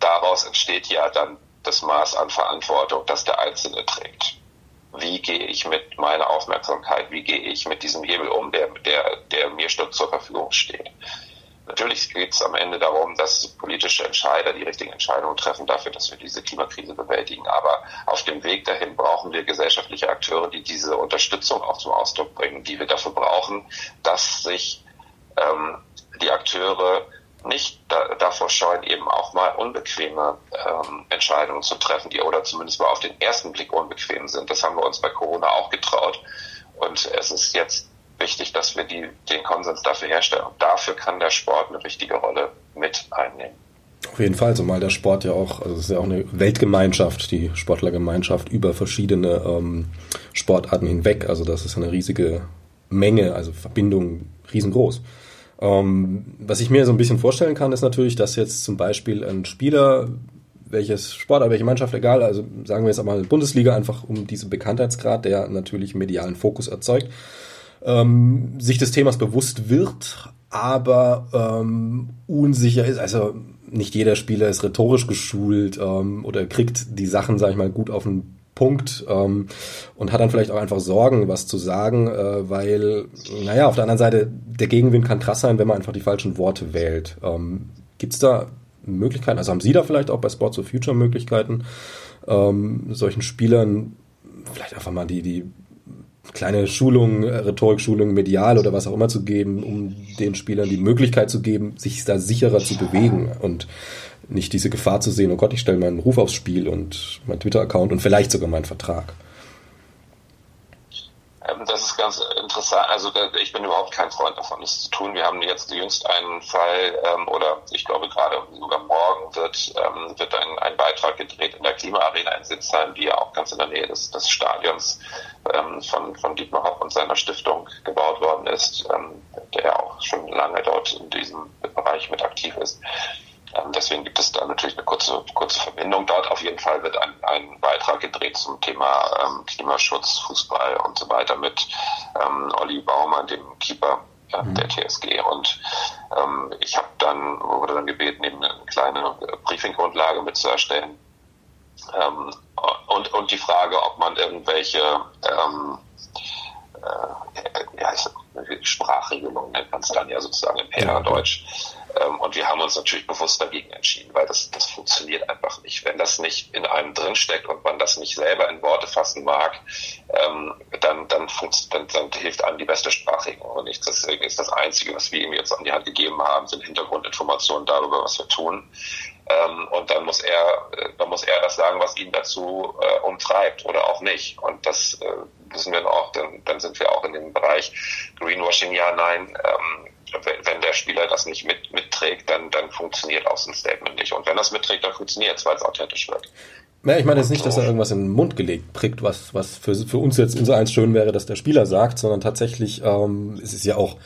daraus entsteht ja dann das Maß an Verantwortung, das der Einzelne trägt wie gehe ich mit meiner Aufmerksamkeit, wie gehe ich mit diesem Hebel um, der, der, der mir zur Verfügung steht. Natürlich geht es am Ende darum, dass politische Entscheider die richtigen Entscheidungen treffen dafür, dass wir diese Klimakrise bewältigen. Aber auf dem Weg dahin brauchen wir gesellschaftliche Akteure, die diese Unterstützung auch zum Ausdruck bringen, die wir dafür brauchen, dass sich ähm, die Akteure nicht da, davor scheuen, eben auch mal unbequeme ähm, Entscheidungen zu treffen, die oder zumindest mal auf den ersten Blick unbequem sind. Das haben wir uns bei Corona auch getraut. Und es ist jetzt wichtig, dass wir die, den Konsens dafür herstellen. Und dafür kann der Sport eine wichtige Rolle mit einnehmen. Auf jeden Fall, zumal der Sport ja auch, also es ist ja auch eine Weltgemeinschaft, die Sportlergemeinschaft über verschiedene ähm, Sportarten hinweg. Also das ist eine riesige Menge, also Verbindung riesengroß. Ähm, was ich mir so ein bisschen vorstellen kann, ist natürlich, dass jetzt zum Beispiel ein Spieler, welches Sport, welche Mannschaft, egal, also sagen wir jetzt einmal Bundesliga, einfach um diesen Bekanntheitsgrad, der natürlich medialen Fokus erzeugt, ähm, sich des Themas bewusst wird, aber ähm, unsicher ist. Also nicht jeder Spieler ist rhetorisch geschult ähm, oder kriegt die Sachen, sag ich mal, gut auf den Punkt ähm, und hat dann vielleicht auch einfach Sorgen, was zu sagen, äh, weil, naja, auf der anderen Seite, der Gegenwind kann krass sein, wenn man einfach die falschen Worte wählt. Ähm, Gibt es da Möglichkeiten, also haben Sie da vielleicht auch bei Sports of Future Möglichkeiten, ähm, solchen Spielern vielleicht einfach mal die, die kleine Schulung, Rhetorikschulung, medial oder was auch immer zu geben, um den Spielern die Möglichkeit zu geben, sich da sicherer zu bewegen und nicht diese Gefahr zu sehen, oh Gott, ich stelle meinen Ruf aufs Spiel und mein Twitter-Account und vielleicht sogar meinen Vertrag. Ähm, das ist ganz interessant. Also ich bin überhaupt kein Freund davon, das zu tun. Wir haben jetzt jüngst einen Fall, ähm, oder ich glaube gerade sogar morgen wird, ähm, wird ein, ein Beitrag gedreht in der Klimaarena in Sitzheim, die ja auch ganz in der Nähe des, des Stadions von, von Dietmar Hopp und seiner Stiftung gebaut worden ist, ähm, der auch schon lange dort in diesem Bereich mit aktiv ist. Ähm, deswegen gibt es da natürlich eine kurze, kurze Verbindung. Dort auf jeden Fall wird ein, ein Beitrag gedreht zum Thema ähm, Klimaschutz, Fußball und so weiter mit ähm, Olli Baumann, dem Keeper äh, mhm. der TSG. Und ähm, ich habe dann, wurde dann gebeten, eben eine kleine Briefinggrundlage mit zu erstellen. Ähm, und, und die Frage, ob man irgendwelche ähm, äh, ja, Sprachregelung nennt man es dann ja sozusagen im PR-Deutsch. Ähm, und wir haben uns natürlich bewusst dagegen entschieden, weil das, das funktioniert einfach nicht. Wenn das nicht in einem drinsteckt und man das nicht selber in Worte fassen mag, ähm, dann, dann, dann, dann hilft einem die beste Sprachregelung nichts. Deswegen ist das Einzige, was wir ihm jetzt an die Hand gegeben haben, sind Hintergrundinformationen darüber, was wir tun. Ähm, und dann muss er, äh, dann muss er das sagen, was ihn dazu äh, umtreibt oder auch nicht. Und das äh, wissen wir auch, dann, dann sind wir auch in dem Bereich Greenwashing, ja, nein. Wenn der Spieler das nicht mit, mitträgt, dann, dann funktioniert auch so ein Statement nicht. Und wenn das mitträgt, dann funktioniert es, weil es authentisch wird. Ja, ich meine jetzt nicht, dass er irgendwas in den Mund gelegt kriegt, was, was für, für uns jetzt in so eins schön wäre, dass der Spieler sagt, sondern tatsächlich ähm, es ist ja auch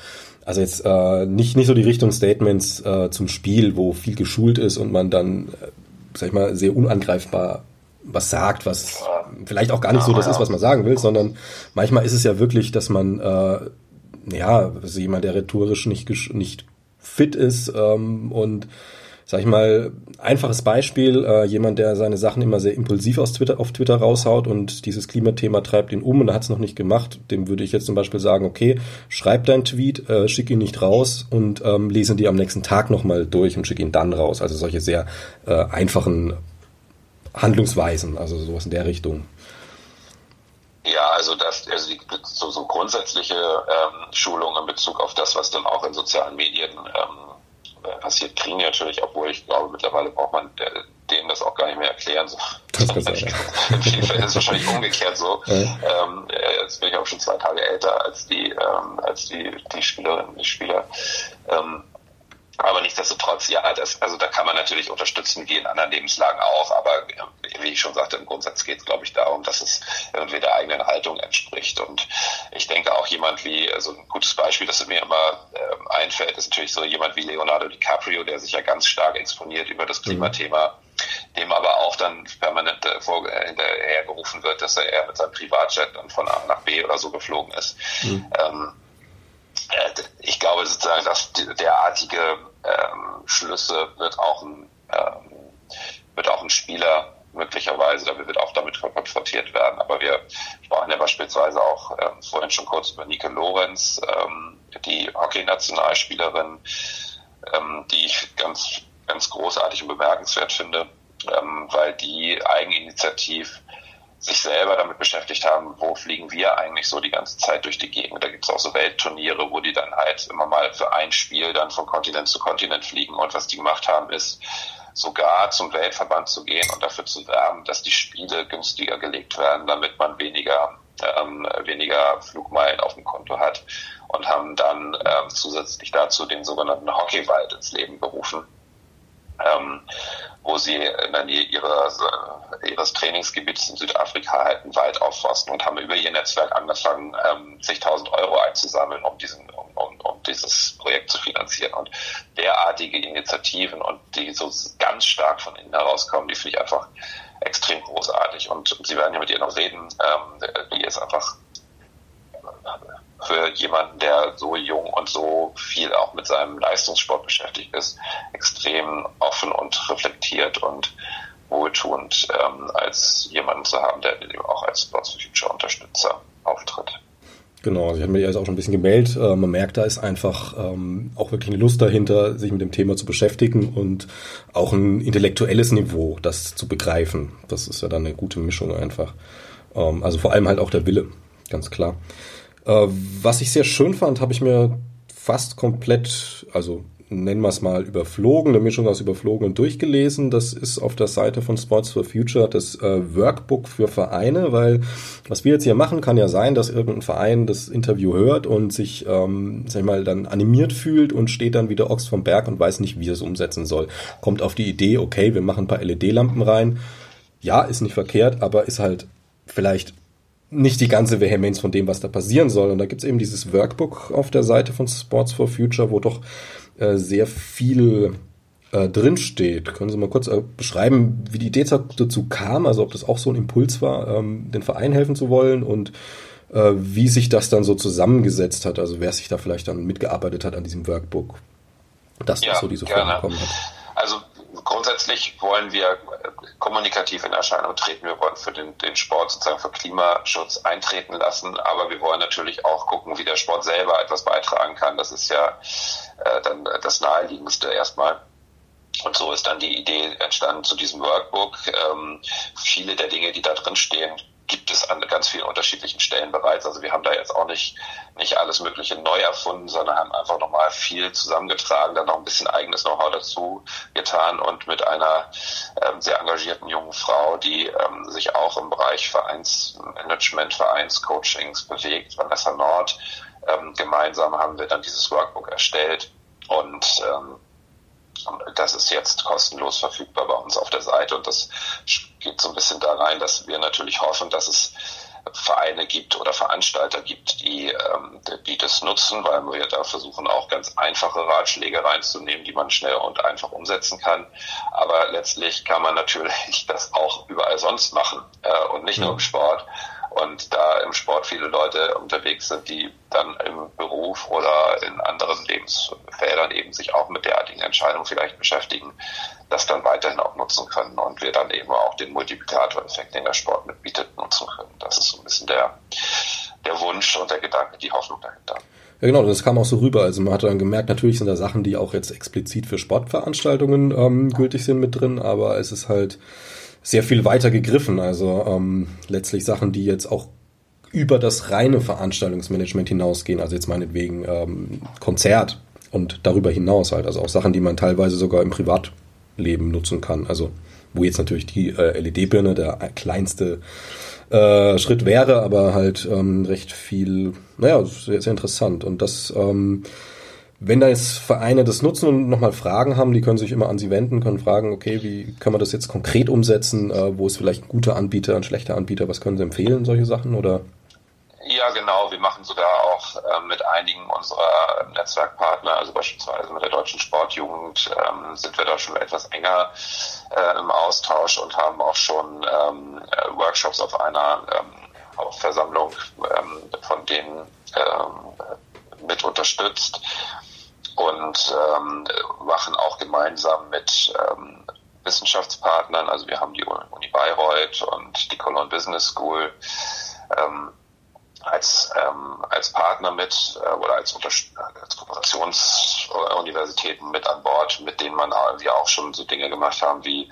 also jetzt äh, nicht, nicht so die Richtung Statements äh, zum Spiel, wo viel geschult ist und man dann, äh, sag ich mal, sehr unangreifbar was sagt, was vielleicht auch gar nicht so das ist, was man sagen will, sondern manchmal ist es ja wirklich, dass man, äh, ja, also jemand, der rhetorisch nicht, nicht fit ist ähm, und sag ich mal, einfaches Beispiel, äh, jemand, der seine Sachen immer sehr impulsiv aus Twitter, auf Twitter raushaut und dieses Klimathema treibt ihn um und er hat es noch nicht gemacht, dem würde ich jetzt zum Beispiel sagen, okay, schreib deinen Tweet, äh, schick ihn nicht raus und ähm, lese ihn dir am nächsten Tag nochmal durch und schick ihn dann raus. Also solche sehr äh, einfachen Handlungsweisen, also sowas in der Richtung. Ja, also das, also die, so, so grundsätzliche ähm, Schulung in Bezug auf das, was dann auch in sozialen Medien ähm, äh, passiert, kriegen die natürlich, obwohl ich glaube, mittlerweile braucht man äh, denen das auch gar nicht mehr erklären. So. Das. In vielen Fällen ist es wahrscheinlich umgekehrt so. Ähm, äh, jetzt bin ich auch schon zwei Tage älter als die, ähm, als die, die Spielerinnen, die Spieler. Ähm, aber nichtsdestotrotz, ja, das, also da kann man natürlich unterstützen, wie in anderen Lebenslagen auch. Aber wie ich schon sagte, im Grundsatz geht es, glaube ich, darum, dass es irgendwie der eigenen Haltung entspricht. Und ich denke auch jemand wie, also ein gutes Beispiel, das mir immer äh, einfällt, ist natürlich so jemand wie Leonardo DiCaprio, der sich ja ganz stark exponiert über das mhm. Klimathema, dem aber auch dann permanent äh, vor, äh, hinterhergerufen wird, dass er mit seinem Privatjet dann von A nach B oder so geflogen ist. Mhm. Ähm, äh, ich glaube sozusagen, dass derartige ähm, Schlüsse wird auch ein, ähm, wird auch ein Spieler möglicherweise, da wird auch damit konfrontiert werden. Aber wir sprachen ja beispielsweise auch ähm, vorhin schon kurz über Nike Lorenz, ähm, die Hockey-Nationalspielerin, ähm, die ich ganz, ganz großartig und bemerkenswert finde, ähm, weil die eigeninitiativ sich selber damit beschäftigt haben, wo fliegen wir eigentlich so die ganze Zeit durch die Gegend. Da gibt es auch so Weltturniere, wo die dann halt immer mal für ein Spiel dann von Kontinent zu Kontinent fliegen. Und was die gemacht haben, ist sogar zum Weltverband zu gehen und dafür zu werben, dass die Spiele günstiger gelegt werden, damit man weniger ähm, weniger Flugmeilen auf dem Konto hat und haben dann ähm, zusätzlich dazu den sogenannten Hockeywald ins Leben gerufen. Ähm, wo sie in der Nähe ihres, äh, ihres Trainingsgebiets in Südafrika halt einen Wald aufforsten und haben über ihr Netzwerk angefangen, ähm, zigtausend Euro einzusammeln, um diesen, um, um, um dieses Projekt zu finanzieren. Und derartige Initiativen und die so ganz stark von innen herauskommen, die finde ich einfach extrem großartig. Und Sie werden ja mit ihr noch reden, ähm, die ist einfach für jemanden, der so jung und so viel auch mit seinem Leistungssport beschäftigt ist, extrem offen und reflektiert und wohltuend ähm, als jemanden zu haben, der auch als Sports for Future Unterstützer auftritt. Genau, also ich habe mir jetzt auch schon ein bisschen gemeldet. Äh, man merkt, da ist einfach ähm, auch wirklich eine Lust dahinter, sich mit dem Thema zu beschäftigen und auch ein intellektuelles Niveau, das zu begreifen. Das ist ja dann eine gute Mischung einfach. Ähm, also vor allem halt auch der Wille, ganz klar. Äh, was ich sehr schön fand, habe ich mir fast komplett, also nennen wir es mal überflogen, eine Mischung aus überflogen und durchgelesen. Das ist auf der Seite von Sports for Future das äh, Workbook für Vereine, weil was wir jetzt hier machen, kann ja sein, dass irgendein Verein das Interview hört und sich, ähm, sag ich mal, dann animiert fühlt und steht dann wieder Ochs vom Berg und weiß nicht, wie er es umsetzen soll. Kommt auf die Idee, okay, wir machen ein paar LED-Lampen rein. Ja, ist nicht verkehrt, aber ist halt vielleicht nicht die ganze Vehemenz von dem, was da passieren soll. Und da gibt's eben dieses Workbook auf der Seite von Sports for Future, wo doch äh, sehr viel äh, drinsteht. Können Sie mal kurz äh, beschreiben, wie die Idee dazu kam, also ob das auch so ein Impuls war, ähm, den Verein helfen zu wollen und äh, wie sich das dann so zusammengesetzt hat, also wer sich da vielleicht dann mitgearbeitet hat an diesem Workbook, dass ja, das so diese Form bekommen hat. Also grundsätzlich wollen wir kommunikativ in Erscheinung treten. Wir wollen für den, den Sport sozusagen für Klimaschutz eintreten lassen, aber wir wollen natürlich auch gucken, wie der Sport selber etwas beitragen kann. Das ist ja äh, dann das Naheliegendste erstmal. Und so ist dann die Idee entstanden zu diesem Workbook. Ähm, viele der Dinge, die da drin stehen, gibt es an ganz vielen unterschiedlichen Stellen bereits. Also wir haben da jetzt auch nicht, nicht alles Mögliche neu erfunden, sondern haben einfach nochmal viel zusammengetragen, dann noch ein bisschen eigenes Know-how dazu getan und mit einer ähm, sehr engagierten jungen Frau, die ähm, sich auch im Bereich Vereinsmanagement, Vereinscoachings bewegt, Vanessa Nord. Ähm, gemeinsam haben wir dann dieses Workbook erstellt und ähm, das ist jetzt kostenlos verfügbar bei uns auf der Seite und das geht so ein bisschen da rein, dass wir natürlich hoffen, dass es Vereine gibt oder Veranstalter gibt, die, ähm, die das nutzen, weil wir da versuchen auch ganz einfache Ratschläge reinzunehmen, die man schnell und einfach umsetzen kann. Aber letztlich kann man natürlich das auch überall sonst machen äh, und nicht nur im Sport. Und da im Sport viele Leute unterwegs sind, die dann im Beruf oder in anderen Lebensfeldern eben sich auch mit derartigen Entscheidungen vielleicht beschäftigen, das dann weiterhin auch nutzen können und wir dann eben auch den Multiplikatoreffekt, den der Sport mitbietet, nutzen können. Das ist so ein bisschen der, der Wunsch und der Gedanke, die Hoffnung dahinter. Ja, genau, das kam auch so rüber. Also man hat dann gemerkt, natürlich sind da Sachen, die auch jetzt explizit für Sportveranstaltungen ähm, gültig sind mit drin, aber es ist halt sehr viel weiter gegriffen. Also ähm, letztlich Sachen, die jetzt auch über das reine Veranstaltungsmanagement hinausgehen, also jetzt meinetwegen ähm, Konzert und darüber hinaus halt, also auch Sachen, die man teilweise sogar im Privatleben nutzen kann. Also wo jetzt natürlich die äh, LED-Birne der kleinste äh, Schritt wäre, aber halt ähm, recht viel, naja, sehr, sehr interessant. Und das ähm, wenn da jetzt Vereine das nutzen und nochmal Fragen haben, die können sich immer an Sie wenden, können fragen, okay, wie kann man das jetzt konkret umsetzen? Äh, wo ist vielleicht ein guter Anbieter, ein schlechter Anbieter? Was können Sie empfehlen, solche Sachen? Oder? Ja, genau. Wir machen sogar auch äh, mit einigen unserer Netzwerkpartner, also beispielsweise mit der Deutschen Sportjugend, ähm, sind wir da schon etwas enger äh, im Austausch und haben auch schon ähm, äh, Workshops auf einer ähm, Hauptversammlung ähm, von denen ähm, mit unterstützt und ähm, machen auch gemeinsam mit ähm, Wissenschaftspartnern, also wir haben die Uni Bayreuth und die Cologne Business School. Ähm, als, ähm, als Partner mit äh, oder als, als Kooperationsuniversitäten mit an Bord, mit denen man irgendwie auch schon so Dinge gemacht haben wie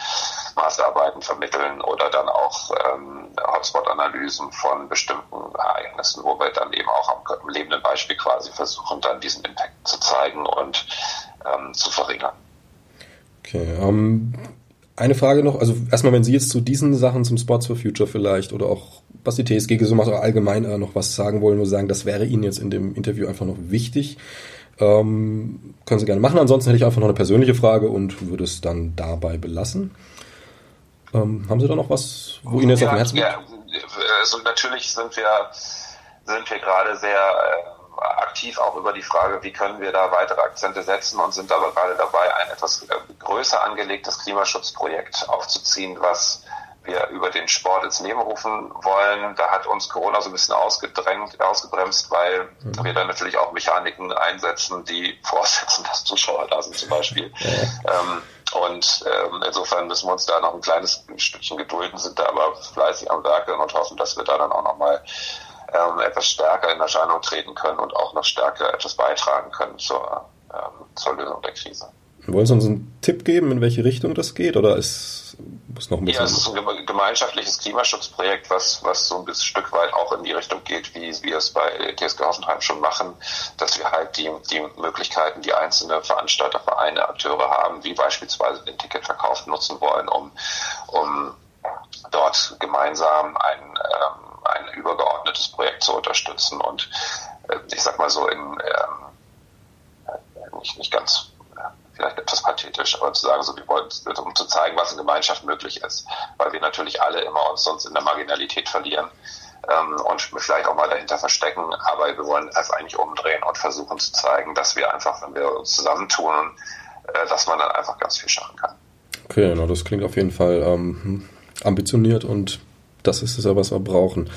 Masterarbeiten vermitteln oder dann auch ähm, Hotspot-Analysen von bestimmten Ereignissen, wo wir dann eben auch am, am lebenden Beispiel quasi versuchen, dann diesen Impact zu zeigen und ähm, zu verringern. Okay, um, ähm, eine Frage noch, also erstmal, wenn Sie jetzt zu diesen Sachen zum Sports for Future vielleicht oder auch was die TSG so macht oder allgemein äh, noch was sagen wollen, nur sagen, das wäre Ihnen jetzt in dem Interview einfach noch wichtig. Ähm, können Sie gerne machen. Ansonsten hätte ich einfach noch eine persönliche Frage und würde es dann dabei belassen. Ähm, haben Sie da noch was, wo Ihnen jetzt ja, auf dem Herzen liegt? Ja, also natürlich sind wir, sind wir gerade sehr äh, aktiv auch über die Frage, wie können wir da weitere Akzente setzen und sind aber gerade dabei, ein etwas äh, größer angelegtes Klimaschutzprojekt aufzuziehen, was wir über den Sport ins Leben rufen wollen. Da hat uns Corona so ein bisschen ausgedrängt, ausgebremst, weil mhm. wir dann natürlich auch Mechaniken einsetzen, die voraussetzen, dass Zuschauer da sind zum Beispiel. Ähm, und ähm, insofern müssen wir uns da noch ein kleines Stückchen gedulden, sind da aber fleißig am Werke und hoffen, dass wir da dann auch nochmal ähm, etwas stärker in Erscheinung treten können und auch noch stärker etwas beitragen können zur, ähm, zur Lösung der Krise. Wollen Sie uns einen Tipp geben, in welche Richtung das geht? Oder ist es noch ein bisschen? Ja, es ist ein gemeinschaftliches Klimaschutzprojekt, was, was so ein bisschen Stück weit auch in die Richtung geht, wie wir es bei TSG Hoffenheim schon machen, dass wir halt die, die Möglichkeiten, die einzelne Veranstalter, Vereine, Akteure haben, wie beispielsweise den Ticketverkauf nutzen wollen, um, um dort gemeinsam ein, ähm, ein übergeordnetes Projekt zu unterstützen und äh, ich sag mal so in ähm, nicht, nicht ganz vielleicht etwas pathetisch, aber zu sagen, so wir wollen, um zu zeigen, was in Gemeinschaft möglich ist, weil wir natürlich alle immer uns sonst in der Marginalität verlieren ähm, und vielleicht auch mal dahinter verstecken, aber wir wollen es eigentlich umdrehen und versuchen zu zeigen, dass wir einfach, wenn wir uns zusammentun, äh, dass man dann einfach ganz viel schaffen kann. Okay, na, das klingt auf jeden Fall ähm, ambitioniert und das ist es ja, was wir brauchen.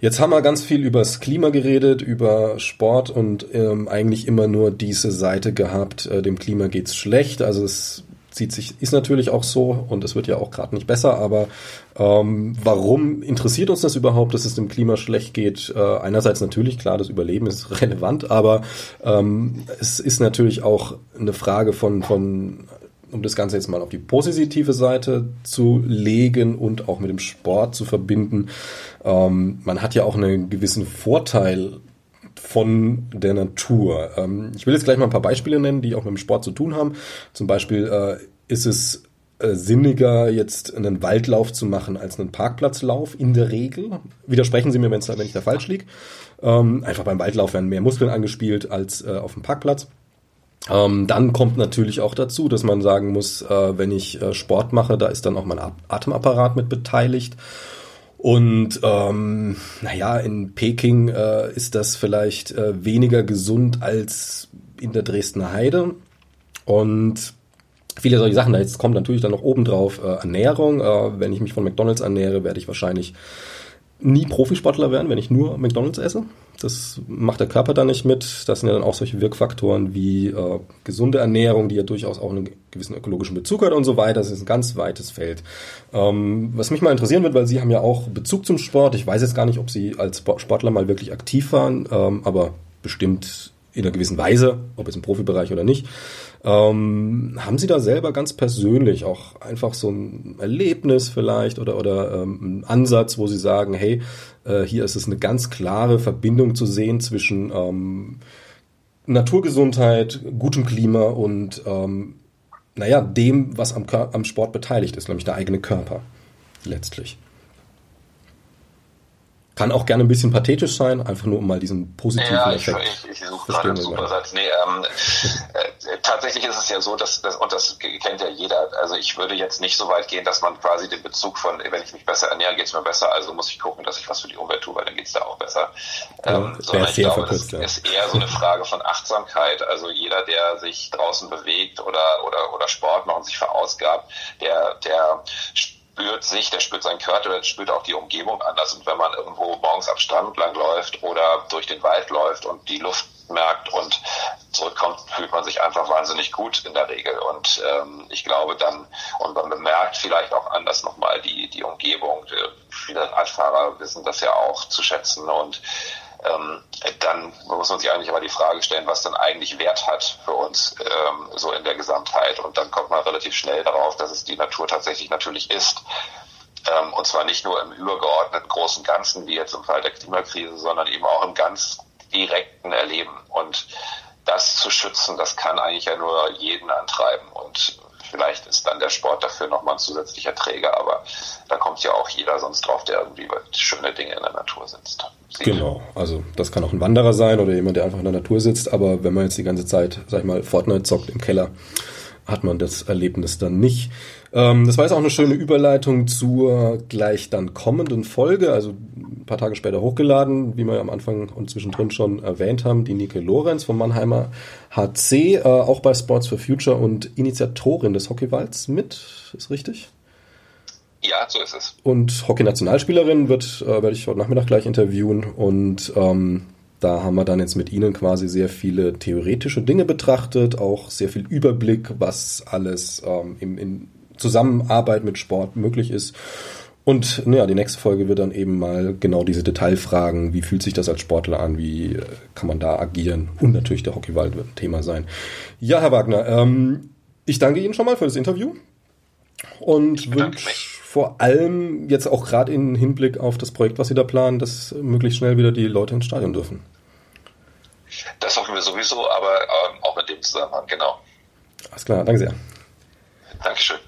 Jetzt haben wir ganz viel über das Klima geredet, über Sport und ähm, eigentlich immer nur diese Seite gehabt, äh, dem Klima geht's schlecht. Also es zieht sich, ist natürlich auch so und es wird ja auch gerade nicht besser, aber ähm, warum interessiert uns das überhaupt, dass es dem Klima schlecht geht? Äh, einerseits natürlich, klar, das Überleben ist relevant, aber ähm, es ist natürlich auch eine Frage von, von um das Ganze jetzt mal auf die positive Seite zu legen und auch mit dem Sport zu verbinden. Ähm, man hat ja auch einen gewissen Vorteil von der Natur. Ähm, ich will jetzt gleich mal ein paar Beispiele nennen, die auch mit dem Sport zu tun haben. Zum Beispiel äh, ist es äh, sinniger, jetzt einen Waldlauf zu machen als einen Parkplatzlauf in der Regel. Widersprechen Sie mir, wenn ich da falsch liege. Ähm, einfach beim Waldlauf werden mehr Muskeln angespielt als äh, auf dem Parkplatz. Ähm, dann kommt natürlich auch dazu, dass man sagen muss, äh, wenn ich äh, Sport mache, da ist dann auch mein Atemapparat mit beteiligt. Und ähm, naja, in Peking äh, ist das vielleicht äh, weniger gesund als in der Dresdner Heide. Und viele solche Sachen. Da jetzt kommt natürlich dann noch obendrauf äh, Ernährung. Äh, wenn ich mich von McDonalds ernähre, werde ich wahrscheinlich nie Profisportler werden, wenn ich nur McDonalds esse. Das macht der Körper dann nicht mit. Das sind ja dann auch solche Wirkfaktoren wie äh, gesunde Ernährung, die ja durchaus auch einen gewissen ökologischen Bezug hat und so weiter. Das ist ein ganz weites Feld. Ähm, was mich mal interessieren wird, weil Sie haben ja auch Bezug zum Sport. Ich weiß jetzt gar nicht, ob Sie als Sportler mal wirklich aktiv waren, ähm, aber bestimmt in einer gewissen Weise, ob jetzt im Profibereich oder nicht. Ähm, haben Sie da selber ganz persönlich auch einfach so ein Erlebnis vielleicht oder, oder ähm, einen Ansatz, wo Sie sagen, hey, äh, hier ist es eine ganz klare Verbindung zu sehen zwischen ähm, Naturgesundheit, gutem Klima und ähm, naja, dem, was am, am Sport beteiligt ist, nämlich der eigene Körper letztlich. Kann auch gerne ein bisschen pathetisch sein, einfach nur um mal diesen positiven ja, Effekt ich, ich, ich suche gerade einen super Satz. Nee, ähm, äh, tatsächlich ist es ja so, dass, dass, und das kennt ja jeder, also ich würde jetzt nicht so weit gehen, dass man quasi den Bezug von, wenn ich mich besser ernähre, geht es mir besser, also muss ich gucken, dass ich was für die Umwelt tue, weil dann geht es da auch besser. Ähm, sondern ich glaube, das ja. ist eher so eine Frage von Achtsamkeit. Also jeder, der sich draußen bewegt oder, oder, oder Sport macht und sich verausgabt, der, der spürt sich, der spürt seinen Körper, der spürt auch die Umgebung anders. Und wenn man irgendwo morgens am Strand lang läuft oder durch den Wald läuft und die Luft merkt und zurückkommt, fühlt man sich einfach wahnsinnig gut in der Regel. Und ähm, ich glaube dann, und man bemerkt vielleicht auch anders nochmal die, die Umgebung. Viele Radfahrer wissen das ja auch zu schätzen und ähm, dann muss man sich eigentlich aber die Frage stellen, was dann eigentlich Wert hat für uns ähm, so in der Gesamtheit. Und dann kommt man relativ schnell darauf, dass es die Natur tatsächlich natürlich ist. Ähm, und zwar nicht nur im übergeordneten großen Ganzen, wie jetzt im Fall der Klimakrise, sondern eben auch im ganz direkten Erleben. Und das zu schützen, das kann eigentlich ja nur jeden antreiben. Und Vielleicht ist dann der Sport dafür nochmal ein zusätzlicher Träger, aber da kommt ja auch jeder sonst drauf, der irgendwie schöne Dinge in der Natur sitzt. Sieht. Genau, also das kann auch ein Wanderer sein oder jemand, der einfach in der Natur sitzt, aber wenn man jetzt die ganze Zeit, sag ich mal, Fortnite zockt im Keller, hat man das Erlebnis dann nicht. Ähm, das war jetzt auch eine schöne Überleitung zur gleich dann kommenden Folge, also ein paar Tage später hochgeladen, wie wir am Anfang und zwischendrin schon erwähnt haben, die Nike Lorenz vom Mannheimer HC, äh, auch bei Sports for Future und Initiatorin des Hockeywalds mit, ist richtig? Ja, so ist es. Und Hockey-Nationalspielerin wird, äh, werde ich heute Nachmittag gleich interviewen und ähm, da haben wir dann jetzt mit Ihnen quasi sehr viele theoretische Dinge betrachtet, auch sehr viel Überblick, was alles ähm, im, in Zusammenarbeit mit Sport möglich ist. Und naja, die nächste Folge wird dann eben mal genau diese Detailfragen, wie fühlt sich das als Sportler an, wie äh, kann man da agieren und natürlich der Hockeywald wird ein Thema sein. Ja, Herr Wagner, ähm, ich danke Ihnen schon mal für das Interview und wünsche vor allem jetzt auch gerade in Hinblick auf das Projekt, was Sie da planen, dass möglichst schnell wieder die Leute ins Stadion dürfen. Das hoffen wir sowieso, aber ähm, auch mit dem Zusammenhang, genau. Alles klar, danke sehr. Dankeschön.